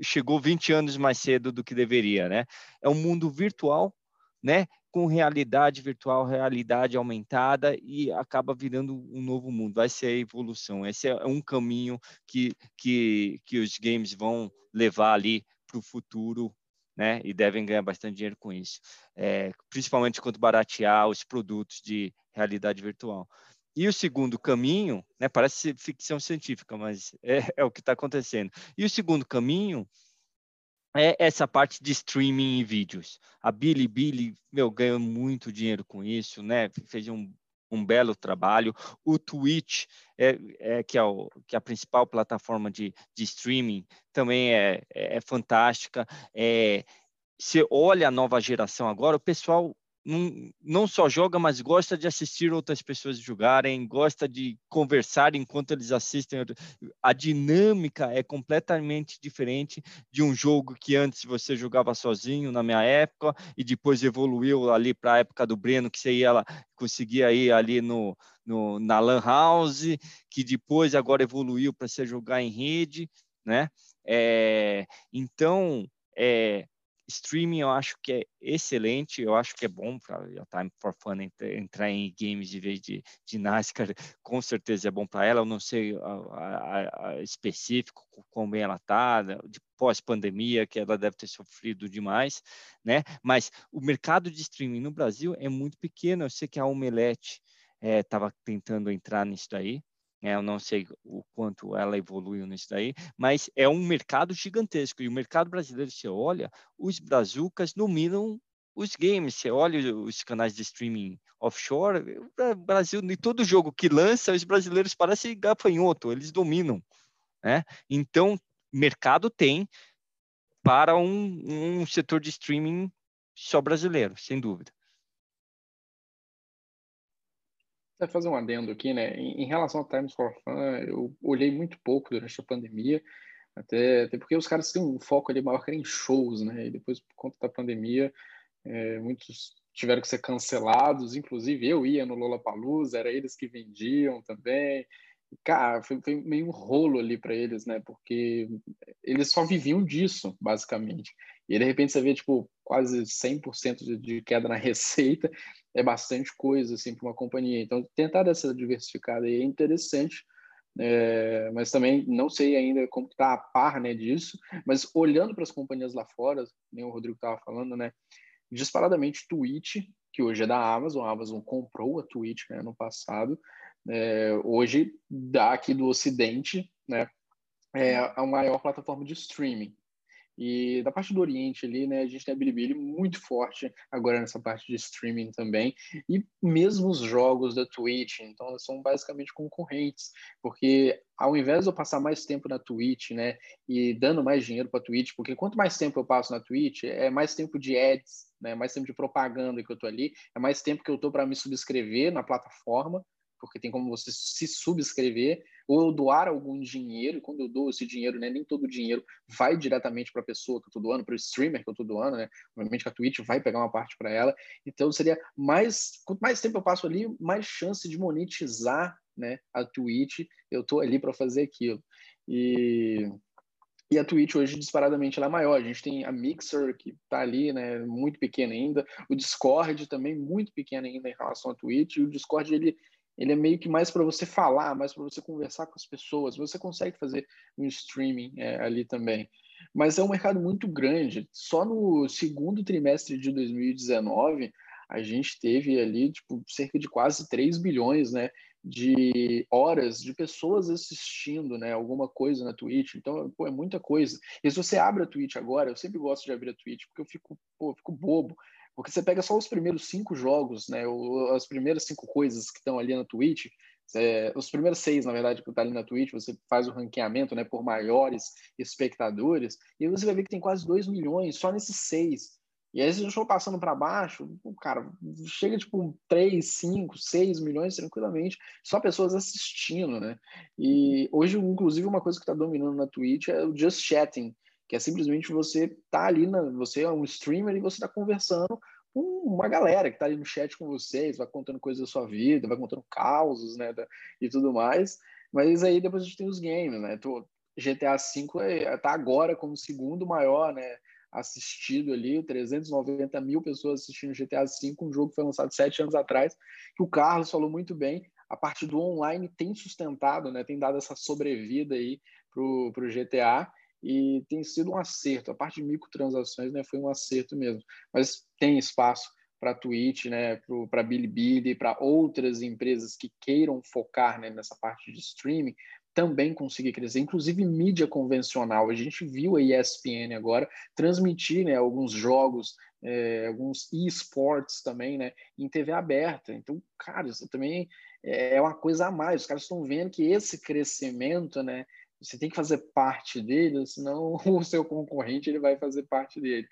chegou 20 anos mais cedo do que deveria, né? É um mundo virtual, né? Com realidade virtual, realidade aumentada e acaba virando um novo mundo. Vai ser a evolução. Esse é um caminho que, que, que os games vão levar ali para o futuro né? E devem ganhar bastante dinheiro com isso, é, principalmente quando baratear os produtos de realidade virtual. E o segundo caminho, né, parece ficção científica, mas é, é o que está acontecendo. E o segundo caminho é essa parte de streaming e vídeos. A Bilibili, meu, ganhou muito dinheiro com isso, né? Fez um, um belo trabalho. O Twitch, é, é, que, é o, que é a principal plataforma de, de streaming, também é, é, é fantástica. É, você olha a nova geração agora, o pessoal não, só joga, mas gosta de assistir outras pessoas jogarem, gosta de conversar enquanto eles assistem. A dinâmica é completamente diferente de um jogo que antes você jogava sozinho, na minha época, e depois evoluiu ali para a época do Breno, que você ia lá, conseguia ir ali no, no, na Lan House, que depois agora evoluiu para você jogar em rede, né? É, então, é, Streaming eu acho que é excelente, eu acho que é bom para a Time for Fun entrar em games de vez de, de NASCAR, com certeza é bom para ela, eu não sei a, a, a específico como ela está, né, de pós-pandemia, que ela deve ter sofrido demais, né? Mas o mercado de streaming no Brasil é muito pequeno, eu sei que a Omelete estava é, tentando entrar nisso daí, eu não sei o quanto ela evoluiu nisso daí, mas é um mercado gigantesco. E o mercado brasileiro, você olha, os brazucas dominam os games. Você olha os canais de streaming offshore, o Brasil, em todo jogo que lança, os brasileiros parecem gafanhoto, eles dominam. Né? Então, mercado tem para um, um setor de streaming só brasileiro, sem dúvida.
Até fazer um adendo aqui, né? Em, em, relação ao Times for Fun, eu olhei muito pouco durante a pandemia, até, até porque os caras têm um foco ali maior que em shows, né? E depois, por conta da pandemia, é, muitos tiveram que ser cancelados, inclusive eu ia no Lollapalooza, era eles que vendiam também. Cara, foi, foi meio um rolo ali para eles, né? Porque eles só viviam disso, basicamente. E de repente você vê, tipo, quase 100% de, de queda na receita é bastante coisa assim para uma companhia. Então, tentar dessa diversificada aí é interessante, é, mas também não sei ainda como está a par né, disso. Mas olhando para as companhias lá fora, nem o Rodrigo estava falando, né? Disparadamente Twitch, que hoje é da Amazon, a Amazon comprou a Twitch né, no passado, é, hoje dá aqui do Ocidente, né? É a maior plataforma de streaming. E da parte do Oriente ali, né, a gente tem a Bilibili muito forte agora nessa parte de streaming também. E mesmo os jogos da Twitch, então são basicamente concorrentes, porque ao invés de eu passar mais tempo na Twitch, né, e dando mais dinheiro para a Twitch, porque quanto mais tempo eu passo na Twitch, é mais tempo de ads, né, mais tempo de propaganda que eu tô ali, é mais tempo que eu tô para me subscrever na plataforma, porque tem como você se subscrever ou eu doar algum dinheiro, e quando eu dou esse dinheiro, né, nem todo o dinheiro vai diretamente para a pessoa que eu estou doando, para o streamer que eu estou doando, né? Obviamente que a Twitch vai pegar uma parte para ela. Então seria mais, quanto mais tempo eu passo ali, mais chance de monetizar, né, a Twitch. Eu estou ali para fazer aquilo. E e a Twitch hoje, disparadamente, ela é maior. A gente tem a Mixer, que está ali, né, muito pequena ainda. O Discord também muito pequeno ainda em relação à Twitch. E o Discord, ele, ele é meio que mais para você falar, mais para você conversar com as pessoas. Você consegue fazer um streaming é, ali também. Mas é um mercado muito grande. Só no segundo trimestre de 2019, a gente teve ali tipo, cerca de quase 3 bilhões né, de horas de pessoas assistindo né, alguma coisa na Twitch. Então, pô, é muita coisa. E se você abre a Twitch agora, eu sempre gosto de abrir a Twitch, porque eu fico, pô, eu fico bobo. Porque você pega só os primeiros cinco jogos, né? As primeiras cinco coisas que estão ali na Twitch, é, os primeiros seis, na verdade, que está ali na Twitch, você faz o ranqueamento né, por maiores espectadores, e você vai ver que tem quase 2 milhões só nesses seis. E aí, se gente for passando para baixo, cara, chega tipo 3, 5, 6 milhões tranquilamente, só pessoas assistindo, né? E hoje, inclusive, uma coisa que está dominando na Twitch é o Just Chatting, que é simplesmente você tá ali, na, você é um streamer e você está conversando uma galera que está ali no chat com vocês, vai contando coisas da sua vida, vai contando causos, né, e tudo mais. Mas aí depois a gente tem os games, né? GTA V está agora como o segundo maior, né? Assistido ali, 390 mil pessoas assistindo GTA V, um jogo que foi lançado sete anos atrás, que o Carlos falou muito bem. A parte do online tem sustentado, né? Tem dado essa sobrevida aí pro, pro GTA e tem sido um acerto. A parte de microtransações, né? Foi um acerto mesmo. Mas tem espaço para Twitch, né, para Bilibili, para outras empresas que queiram focar né, nessa parte de streaming, também conseguir crescer, inclusive mídia convencional. A gente viu a ESPN agora transmitir né, alguns jogos, é, alguns esportes também, né, em TV aberta. Então, cara, isso também é uma coisa a mais. Os caras estão vendo que esse crescimento, né, você tem que fazer parte dele, senão o seu concorrente ele vai fazer parte dele,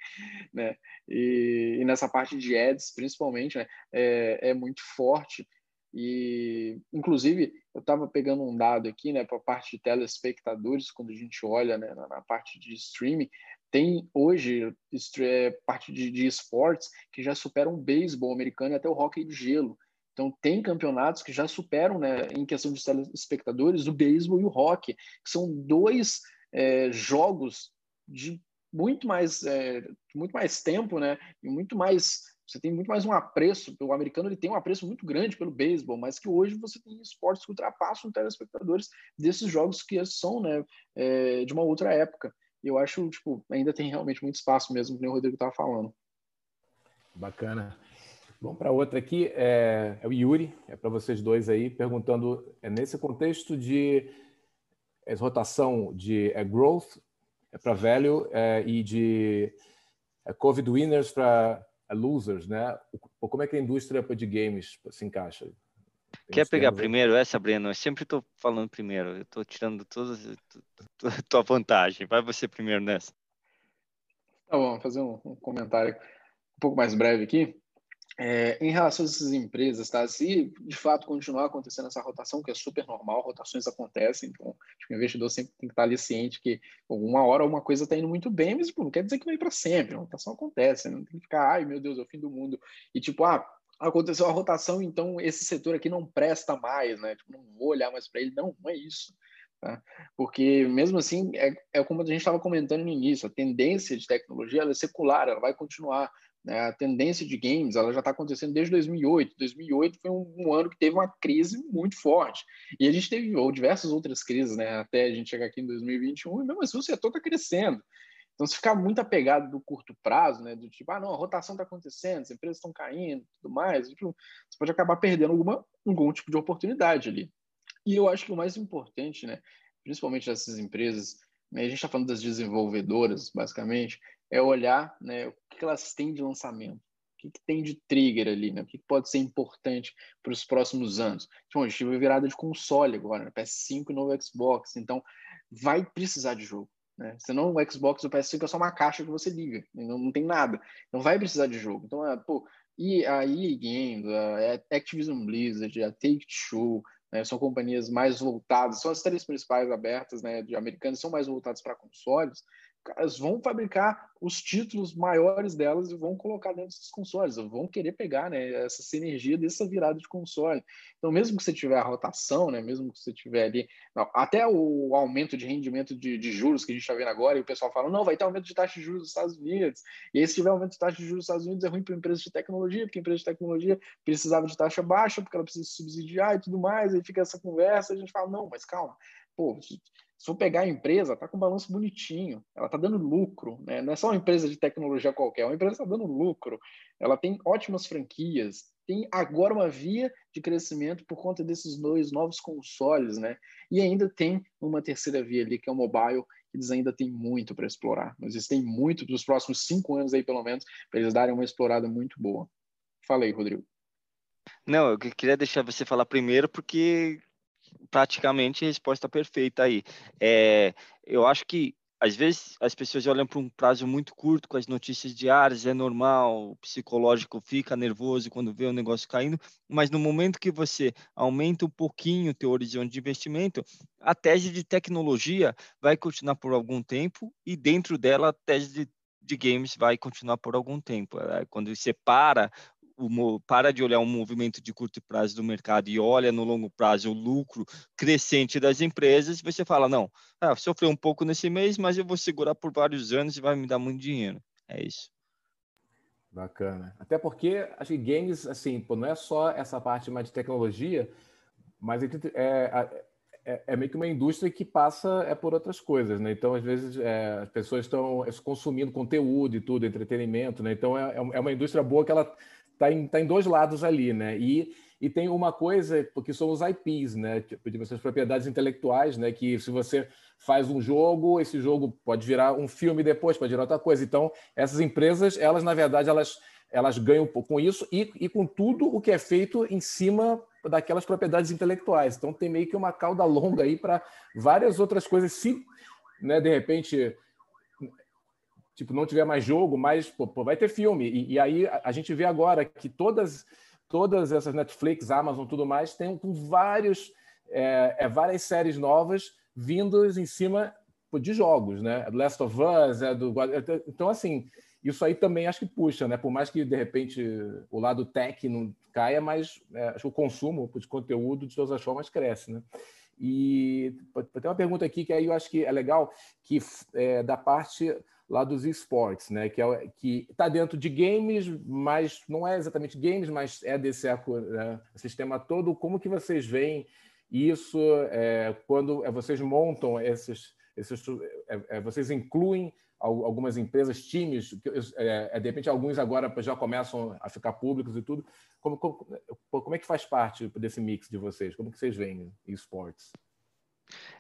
né? E, e nessa parte de ads, principalmente, né, é, é muito forte. E, inclusive, eu estava pegando um dado aqui, né, para a parte de telespectadores, quando a gente olha né, na, na parte de streaming, tem hoje é, parte de, de esportes que já superam o beisebol americano e até o hockey de gelo. Então, tem campeonatos que já superam, né, em questão de telespectadores, o beisebol e o hockey, que são dois é, jogos de muito mais, é, muito mais tempo, né, e muito mais você tem muito mais um apreço, o americano ele tem um apreço muito grande pelo beisebol, mas que hoje você tem esportes que ultrapassam os telespectadores desses jogos que são né, é, de uma outra época. E eu acho, tipo, ainda tem realmente muito espaço mesmo, como o Rodrigo estava falando.
Bacana. Vamos para outra aqui, é, é, o Yuri, é para vocês dois aí, perguntando, é nesse contexto de é, rotação de é, growth é para velho é, e de é, COVID winners para losers, né? Como é que a indústria de games se encaixa? Tem
Quer pegar primeiro essa, Breno? Eu sempre estou falando primeiro. Eu estou tirando toda a tua vantagem. Vai você primeiro nessa.
Tá bom, vou fazer um, um comentário um pouco mais breve aqui. É, em relação a essas empresas, tá? Se de fato continuar acontecendo essa rotação, que é super normal, rotações acontecem, então acho que o investidor sempre tem que estar ali ciente que uma hora uma coisa está indo muito bem, mas pô, não quer dizer que vai para sempre, a rotação acontece, não tem que ficar, ai meu Deus, é o fim do mundo, e tipo, ah, aconteceu a rotação, então esse setor aqui não presta mais, né? Tipo, não vou olhar mais para ele, não, não é isso. Tá? Porque mesmo assim, é, é como a gente estava comentando no início, a tendência de tecnologia é secular, ela vai continuar. Né? A tendência de games ela já está acontecendo desde 2008. 2008 foi um, um, ano que teve uma crise muito forte. E a gente teve ou diversas outras crises, né? até a gente chegar aqui em 2021, e mesmo assim o setor está crescendo. Então, se ficar muito apegado do curto prazo, né, do tipo, ah, não, a rotação está acontecendo, as empresas estão caindo, tudo mais, tipo, você pode acabar perdendo alguma, algum tipo de oportunidade ali. E eu acho que o mais importante, né, principalmente dessas empresas, né, a gente está falando das desenvolvedoras, basicamente, é olhar né, o que elas têm de lançamento, o que, que tem de trigger ali, né, o que, que pode ser importante para os próximos anos. Então, a gente tive virada de console agora, né, PS5 e novo Xbox, então vai precisar de jogo. Né? Senão o Xbox e o PS5 é só uma caixa que você liga, não, não tem nada. Então vai precisar de jogo. Então, é, pô, e a EA Games, a Activision Blizzard, a Take-Two, né, são companhias mais voltadas, são as três principais abertas né, de americanas, são mais voltadas para consoles, elas vão fabricar os títulos maiores delas e vão colocar dentro desses consoles, vão querer pegar né, essa sinergia dessa virada de console. Então, mesmo que você tiver a rotação, né, mesmo que você tiver ali, não, até o aumento de rendimento de, de, juros que a gente está vendo agora, e o pessoal fala, não, vai ter aumento de taxa de juros nos Estados Unidos, e aí se tiver aumento de taxa de juros nos Estados Unidos é ruim para empresas de tecnologia, porque a empresa de tecnologia precisava de taxa baixa, porque ela precisa subsidiar e tudo mais, aí fica essa conversa, a gente fala, não, mas calma, pô, se for pegar a empresa, está com um balanço bonitinho, ela está dando lucro, né? não é só uma empresa de tecnologia qualquer, é uma empresa está dando lucro, ela tem ótimas franquias, tem agora uma via de crescimento por conta desses dois novos consoles, né? E ainda tem uma terceira via ali, que é o mobile, que eles ainda têm muito para explorar. Mas eles têm muito dos próximos cinco anos aí, pelo menos, para eles darem uma explorada muito boa. Falei, Rodrigo.
Não, eu queria deixar você falar primeiro, porque praticamente a resposta perfeita aí. É, eu acho que às vezes as pessoas olham para um prazo muito curto com as notícias diárias, é normal, o psicológico fica nervoso quando vê o negócio caindo, mas no momento que você aumenta um pouquinho o teu horizonte de investimento, a tese de tecnologia vai continuar por algum tempo e dentro dela a tese de de games vai continuar por algum tempo. É, quando você para para de olhar um movimento de curto prazo do mercado e olha no longo prazo o lucro crescente das empresas, você fala, não, ah, sofreu um pouco nesse mês, mas eu vou segurar por vários anos e vai me dar muito dinheiro. É isso.
Bacana. Até porque acho que games, assim, pô, não é só essa parte mais de tecnologia, mas é, é, é, é, meio que uma indústria que passa é por outras coisas, né? Então, às vezes, é, as pessoas estão consumindo conteúdo e tudo, entretenimento, né? Então, é, é uma indústria boa que ela está em, tá em dois lados ali, né? E, e tem uma coisa, porque são os IPs, né? Tipo, essas propriedades intelectuais, né? Que se você faz um jogo, esse jogo pode virar um filme depois, pode virar outra coisa. Então, essas empresas, elas, na verdade, elas, elas ganham com isso e, e com tudo o que é feito em cima daquelas propriedades intelectuais. Então, tem meio que uma cauda longa aí para várias outras coisas. Se, né, de repente tipo, não tiver mais jogo, mas pô, pô, vai ter filme. E, e aí a, gente vê agora que todas, todas essas Netflix, Amazon, tudo mais, tem com vários, é, é, várias séries novas vindas em cima pô, de jogos, né? É Last of Us, é do é, então assim isso aí também acho que puxa, né? Por mais que de repente o lado tech não caia, mas é, acho que o consumo de conteúdo de todas as formas cresce, né? E tem uma pergunta aqui que aí eu acho que é legal, que é da parte lá dos esportes, né? Que é, que está dentro de games, mas não é exatamente games, mas é desse né? sistema todo. Como que vocês veem isso é, quando é, vocês montam esses, esses é, é, vocês incluem algumas empresas, times, é, é, de repente alguns agora já começam a ficar públicos e tudo. Como, como, como é que faz parte desse mix de vocês? Como que vocês veem esportes?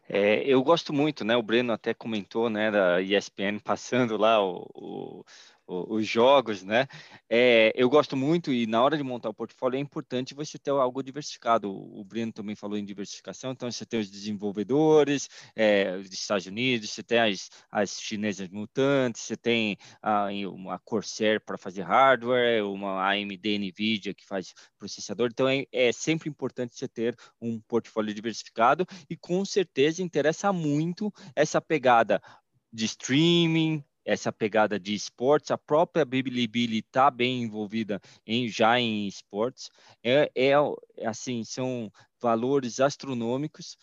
É, eu gosto muito, né? O Breno até comentou, né, da ESPN passando lá o, o, os jogos, né? É, eu gosto muito e na hora de montar o portfólio é importante você ter algo diversificado. O Breno também falou em diversificação, então você tem os desenvolvedores é, dos Estados Unidos, você tem as, as chinesas mutantes, você tem a, uma Corsair para fazer hardware, uma AMD Nvidia que faz processador. Então é, é sempre importante você ter um portfólio diversificado e com certeza interessa muito essa pegada de streaming, essa pegada de esportes, a própria Bilibili está bem envolvida em, já em esportes, é, é, assim, são valores astronômicos,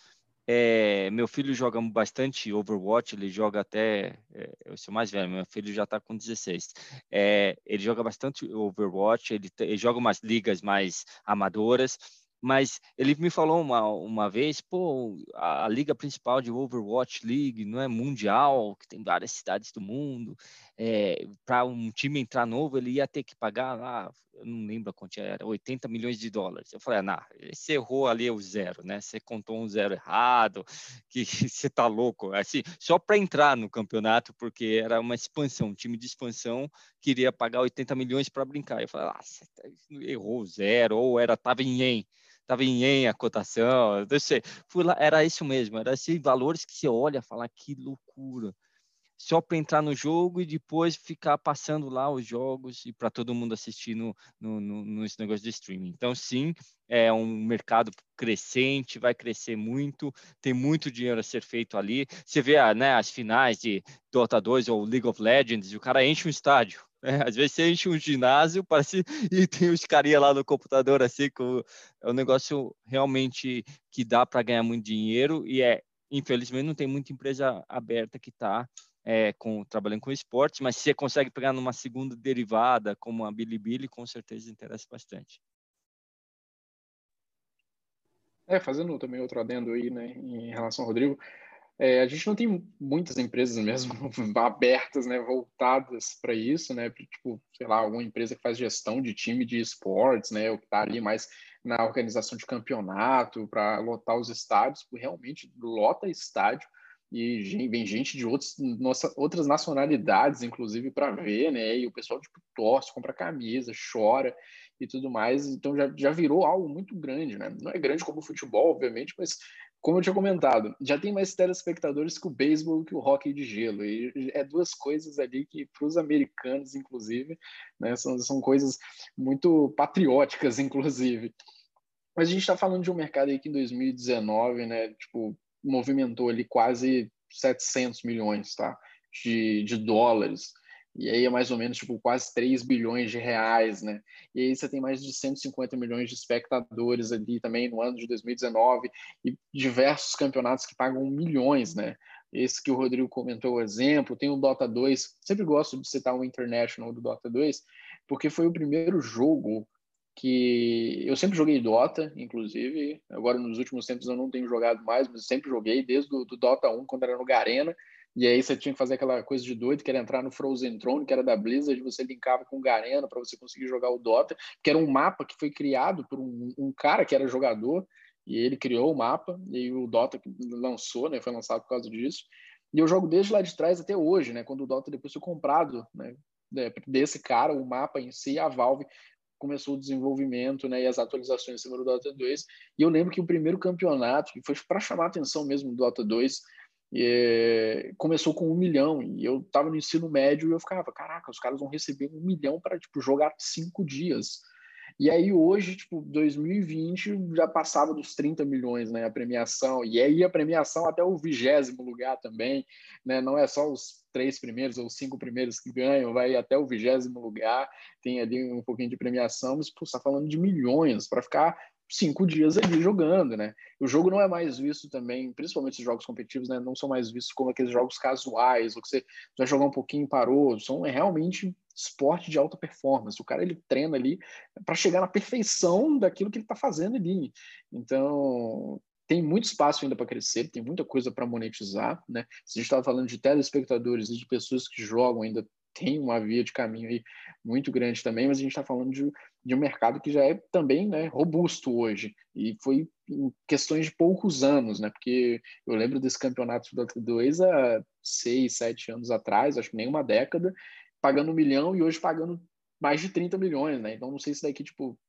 é, meu filho joga bastante Overwatch, ele joga até. É, eu sou mais velho, meu filho já está com 16. É, ele joga bastante Overwatch, ele, ele joga umas ligas mais amadoras mas ele me falou uma, uma vez, pô, a, a, liga principal de Overwatch League não é mundial, que tem várias cidades do mundo, é, para um time entrar novo, ele ia ter que pagar lá, eu não lembro a quantia era, 80 milhões de dólares. Eu falei, ah, você errou ali o zero, né? Você contou um zero errado, que você tá louco. Assim, só para entrar no campeonato, porque era uma expansão, um time de expansão queria pagar 80 milhões para brincar. Eu falei, ah, você tá, errou zero, ou era, tava em yen estava em yen a cotação, não sei. Fui lá, era isso mesmo, era esses valores que você olha e fala que loucura. Só para entrar no jogo e depois ficar passando lá os jogos e para todo mundo assistir no, no, no, nesse negócio de streaming. Então, sim, é um mercado crescente, vai crescer muito, tem muito dinheiro a ser feito ali. Você vê né, as finais de Dota 2 ou League of Legends, e o cara enche um estádio. É, às vezes você enche um ginásio, parece e tem os carinha lá no computador assim, com, é um negócio realmente que dá para ganhar muito dinheiro e é, infelizmente, não tem muita empresa aberta que está é, com, trabalhando com esportes, mas se você consegue pegar numa segunda derivada, como a Bilibili, com certeza interessa bastante.
É, fazendo também outro adendo aí, né, em relação ao Rodrigo, é, a gente não tem muitas empresas mesmo abertas, né, voltadas para isso, né, tipo, sei lá, alguma empresa que faz gestão de time de esportes, né, ou que está ali mais na organização de campeonato para lotar os estádios, realmente lota estádio e vem gente de outros, nossa, outras nacionalidades, inclusive, para ver, né, e o pessoal, tipo, torce, compra camisa, chora e tudo mais, então já, já virou algo muito grande, né, não é grande como o futebol, obviamente, mas como eu tinha comentado, já tem mais telespectadores que o beisebol que o hockey de gelo. E é duas coisas ali que, para os americanos, inclusive, né, são, são coisas muito patrióticas, inclusive. Mas a gente está falando de um mercado aí que em 2019, né, tipo, movimentou ali quase 700 milhões tá, de, de dólares. E aí é mais ou menos tipo quase 3 bilhões de reais, né? E aí você tem mais de 150 milhões de espectadores ali também no ano de 2019 e diversos campeonatos que pagam milhões, né? Esse que o Rodrigo comentou o exemplo, tem o Dota 2, sempre gosto de citar o International do Dota 2, porque foi o primeiro jogo que eu sempre joguei Dota, inclusive, agora nos últimos tempos eu não tenho jogado mais, mas sempre joguei desde o do Dota 1, quando era no Garena, e aí você tinha que fazer aquela coisa de doido, que era entrar no Frozen Throne, que era da Blizzard, você linkava com o Garena para você conseguir jogar o Dota, que era um mapa que foi criado por um, um cara que era jogador, e ele criou o mapa, e o Dota lançou, né, foi lançado por causa disso. E eu jogo desde lá de trás até hoje, né, quando o Dota depois foi comprado, né, desse cara, o mapa em si, a Valve começou o desenvolvimento né, e as atualizações cima do Dota 2. E eu lembro que o primeiro campeonato, que foi para chamar a atenção mesmo do Dota 2, e, começou com um milhão e eu estava no ensino médio e eu ficava, caraca, os caras vão receber um milhão para tipo, jogar cinco dias. E aí hoje, tipo, 2020 já passava dos 30 milhões, né, a premiação. E aí a premiação até o vigésimo lugar também, né? Não é só os três primeiros ou cinco primeiros que ganham, vai até o vigésimo lugar, tem ali um pouquinho de premiação, mas está falando de milhões para ficar cinco dias ali jogando, né? O jogo não é mais visto também, principalmente os jogos competitivos, né? Não são mais vistos como aqueles jogos casuais, ou que você vai jogar um pouquinho e parou. São realmente esporte de alta performance. O cara ele treina ali para chegar na perfeição daquilo que ele está fazendo ali. Então tem muito espaço ainda para crescer, tem muita coisa para monetizar, né? Se a gente estava falando de telespectadores e de pessoas que jogam ainda tem uma via de caminho aí muito grande também, mas a gente está falando de, de um mercado que já é também né, robusto hoje, e foi em questões de poucos anos, né? Porque eu lembro desse campeonato do Dota 2 há seis, sete anos atrás, acho que nem uma década, pagando um milhão e hoje pagando mais de 30 milhões, né? Então não sei se daqui, tipo,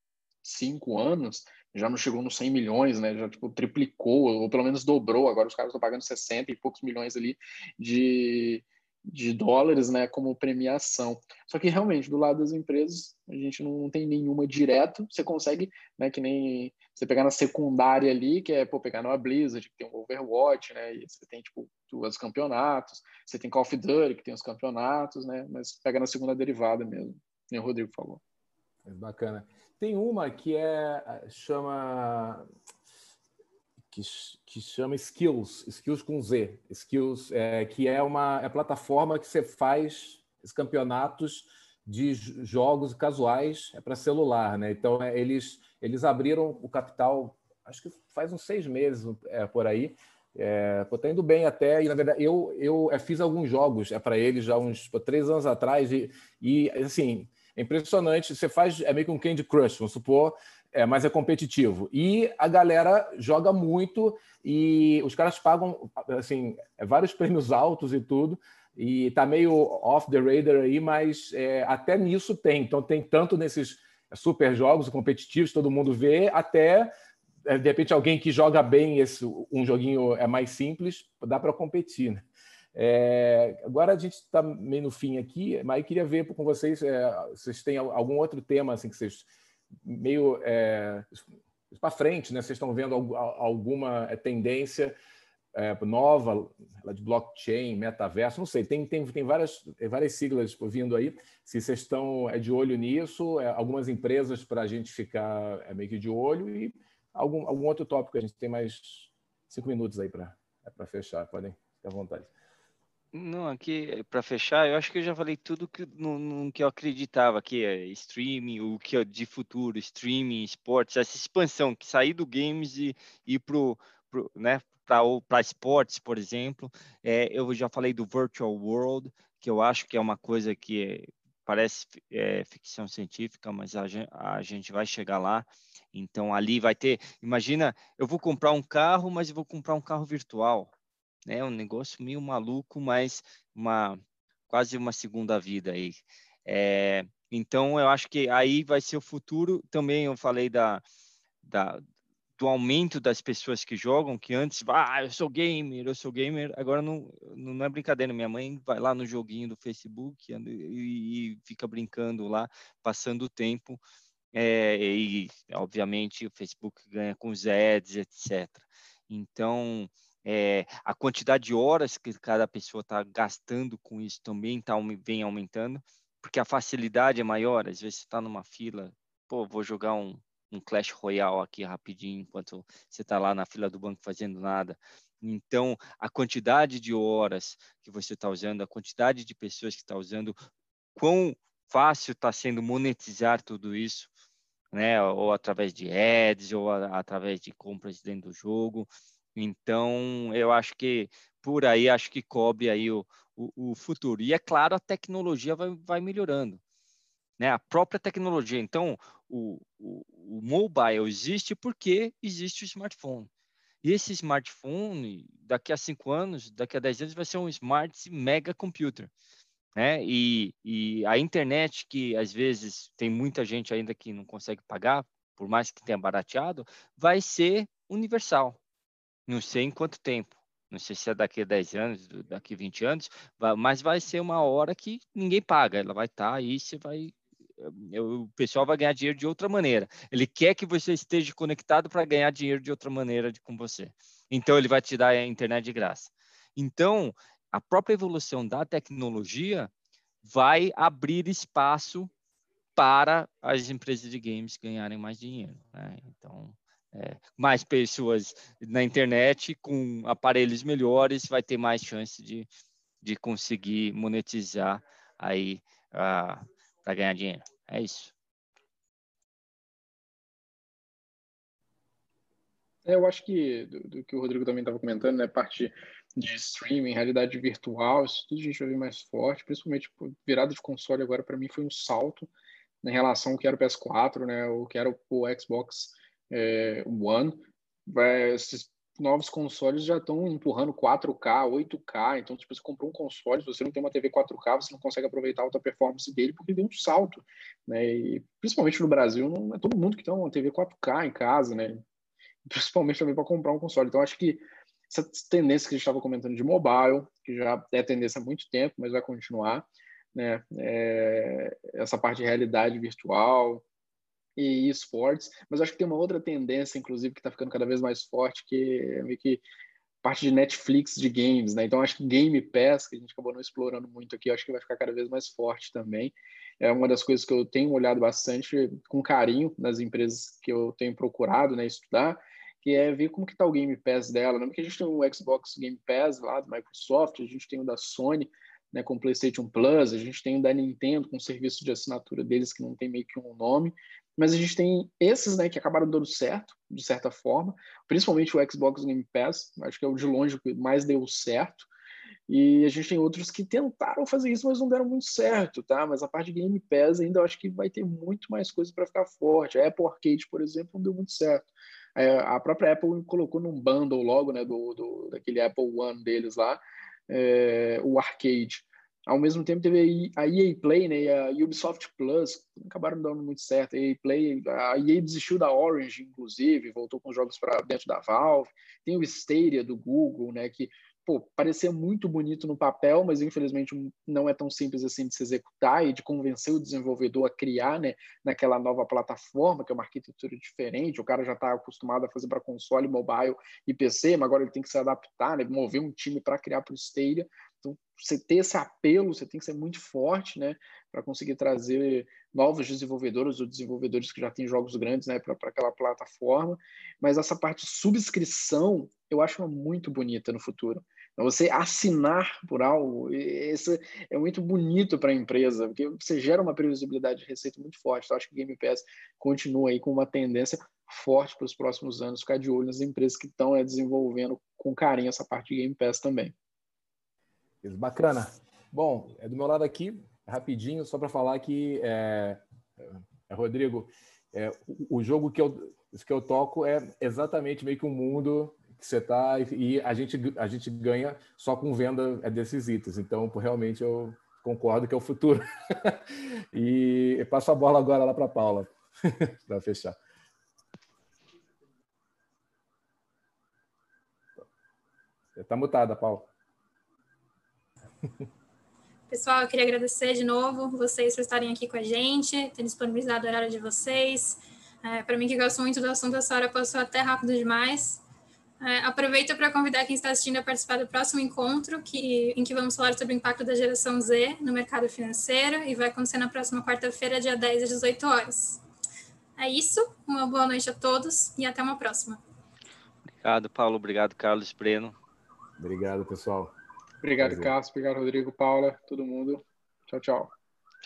cinco anos já não chegou nos 100 milhões, né? Já tipo triplicou ou pelo menos dobrou. Agora os caras estão pagando 60 e poucos milhões ali de, de dólares, né, como premiação. Só que realmente do lado das empresas a gente não tem nenhuma direto. Você consegue, né, que nem você pegar na secundária ali, que é pô, pegar numa Blizzard, que tem um Overwatch, né, e você tem tipo duas campeonatos. Você tem Call of Duty, que tem os campeonatos, né, mas pega na segunda derivada mesmo. Nem o Rodrigo falou.
É bacana. Tem uma que é chama que, que chama Skills, Skills com Z, Skills, é, que é uma é plataforma que você faz os campeonatos de jogos casuais é para celular, né? Então é, eles eles abriram o capital, acho que faz uns seis meses é, por aí. É, pô, tá indo bem até, e na verdade eu, eu é, fiz alguns jogos é para eles já uns pô, três anos atrás, e, e assim, é impressionante. Você faz, é meio que um Candy Crush, vamos supor, é, mas é competitivo. E a galera joga muito e os caras pagam assim vários prêmios altos e tudo. E tá meio off the radar aí, mas é, até nisso tem. Então tem tanto nesses super jogos competitivos, todo mundo vê, até é, de repente alguém que joga bem esse um joguinho é mais simples, dá para competir. Né? É, agora a gente está meio no fim aqui, mas eu queria ver com vocês, é, vocês têm algum outro tema assim que vocês meio é, para frente, né? Vocês estão vendo alguma é, tendência é, nova de blockchain, metaverso, não sei, tem, tem, tem várias, várias siglas vindo aí. Se vocês estão é, de olho nisso, é, algumas empresas para a gente ficar é, meio que de olho e algum, algum outro tópico. A gente tem mais cinco minutos aí para é, fechar, podem ficar à vontade.
Não, aqui para fechar, eu acho que eu já falei tudo que, no, no que eu acreditava que é streaming, o que é de futuro, streaming, esportes, essa expansão que sair do games e ir pro, pro né, para esportes, por exemplo. É, eu já falei do virtual world, que eu acho que é uma coisa que é, parece é, ficção científica, mas a gente, a gente vai chegar lá. Então ali vai ter, imagina, eu vou comprar um carro, mas eu vou comprar um carro virtual né? Um negócio meio maluco, mas uma quase uma segunda vida aí. É, então, eu acho que aí vai ser o futuro. Também eu falei da, da, do aumento das pessoas que jogam, que antes, ah, eu sou gamer, eu sou gamer. Agora não, não é brincadeira. Minha mãe vai lá no joguinho do Facebook e, e fica brincando lá, passando o tempo. É, e, obviamente, o Facebook ganha com os ads, etc. Então, É, a quantidade de horas que cada pessoa está gastando com isso também tá, vem aumentando, porque a facilidade é maior. Às vezes você está numa fila, pô, vou jogar um, um Clash Royale aqui rapidinho, enquanto você está lá na fila do banco fazendo nada. Então, a quantidade de horas que você está usando, a quantidade de pessoas que está usando, quão fácil está sendo monetizar tudo isso, né? Ou através de ads, ou a, através de compras dentro do jogo. Então, eu acho que por aí, acho que cobre aí o, o, o futuro. E é claro, a tecnologia vai, vai melhorando. Né? A própria tecnologia. Então, o, o, o mobile existe porque existe o smartphone. E esse smartphone, daqui a cinco anos, daqui a dez anos, vai ser um smart mega computer. Né? E, e a internet, que às vezes tem muita gente ainda que não consegue pagar, por mais que tenha barateado, vai ser universal. Não sei em quanto tempo. Não sei se é daqui a 10 anos, daqui a 20 anos, mas vai ser uma hora que ninguém paga. Ela vai estar tá aí, você vai o pessoal vai ganhar dinheiro de outra maneira. Ele quer que você esteja conectado para ganhar dinheiro de outra maneira de, com você. Então, ele vai te dar a internet de graça. Então, a própria evolução da tecnologia vai abrir espaço para as empresas de games ganharem mais dinheiro. Né? Então, é, mais pessoas na internet com aparelhos melhores vai ter mais chance de, de conseguir monetizar aí uh, para ganhar dinheiro. É isso.
É, eu acho que do, do, que o Rodrigo também estava comentando, né, parte de streaming, realidade virtual, isso tudo a gente vai ver mais forte, principalmente tipo, virada de console agora para mim foi um salto em relação ao que era o PS4, né, o que era o, o Xbox é, One. Vai, esses novos consoles já estão empurrando 4K, 8K. Então, tipo, você comprou um console, se você não tem uma TV 4K, você não consegue aproveitar a alta performance dele porque deu um salto, né? E principalmente no Brasil, não é todo mundo que tem uma TV 4K em casa, né? Principalmente também para comprar um console. Então, acho que essa tendência que a gente estava comentando de mobile, que já é tendência há muito tempo, mas vai continuar, né? É, essa parte de realidade virtual, e esportes, mas acho que tem uma outra tendência, inclusive, que está ficando cada vez mais forte, que é meio que parte de Netflix de games, né? Então acho que Game Pass, que a gente acabou não explorando muito aqui, acho que vai ficar cada vez mais forte também. É uma das coisas que eu tenho olhado bastante com carinho nas empresas que eu tenho procurado, né, estudar, que é ver como que tá o Game Pass dela, né? Porque a gente tem o Xbox Game Pass lá do Microsoft, a gente tem o da Sony, né, com o PlayStation Plus, a gente tem o da Nintendo com o serviço de assinatura deles que não tem meio que um nome, mas a gente tem esses né, que acabaram dando certo, de certa forma, principalmente o Xbox Game Pass, acho que é o de longe que mais deu certo. E a gente tem outros que tentaram fazer isso, mas não deram muito certo, tá? Mas a parte de Game Pass ainda eu acho que vai ter muito mais coisa para ficar forte. A Apple Arcade, por exemplo, não deu muito certo. É, a própria Apple colocou num bundle logo, né, do, do daquele Apple One deles lá, é, o Arcade. Ao mesmo tempo teve a EA Play, né, e a Ubisoft Plus, acabaram dando muito certo. A EA Play, a EA desistiu da Orange, inclusive, voltou com jogos para dentro da Valve. Tem o Stadia do Google, né, que pô, parecia muito bonito no papel, mas infelizmente não é tão simples assim de se executar e de convencer o desenvolvedor a criar, né, naquela nova plataforma, que é uma arquitetura diferente. O cara já está acostumado a fazer para console, mobile e PC, mas agora ele tem que se adaptar, né, mover um time para criar para o Stadia. Então, você ter esse apelo, você tem que ser muito forte, né, para conseguir trazer novos desenvolvedores ou desenvolvedores que já têm jogos grandes, né, para aquela plataforma. Mas essa parte de subscrição, eu acho muito bonita no futuro. Então, você assinar por algo, isso é muito bonito para a empresa, porque você gera uma previsibilidade de receita muito forte. Então, acho que o Game Pass continua aí com uma tendência forte para os próximos anos, ficar de olho nas empresas que estão é, desenvolvendo com carinho essa parte de Game Pass também.
Bacana. Bom, é do meu lado aqui, rapidinho, só para falar que, é, é, Rodrigo, é, o, o jogo que eu, que eu toco é exatamente meio que um mundo que você está e a gente, a gente ganha só com venda é desses itens. Então, realmente, eu concordo que é o futuro. e passo a bola agora lá para Paula, para fechar. Está mutada, Paula.
Pessoal, eu queria agradecer de novo vocês por estarem aqui com a gente, ter disponibilizado o horário de vocês. É, Para mim, que gosto muito do assunto, essa hora passou até rápido demais. É, aproveito para convidar quem está assistindo a participar do próximo encontro, que, em que vamos falar sobre o impacto da geração Z no mercado financeiro, e vai acontecer na próxima quarta-feira, dia 10 às 18 horas. É isso, uma boa noite a todos e até uma próxima.
Obrigado, Paulo. Obrigado, Carlos Breno.
Obrigado, pessoal.
Obrigado, Prazer. Carlos. Obrigado, Rodrigo, Paula, todo mundo. Tchau, tchau.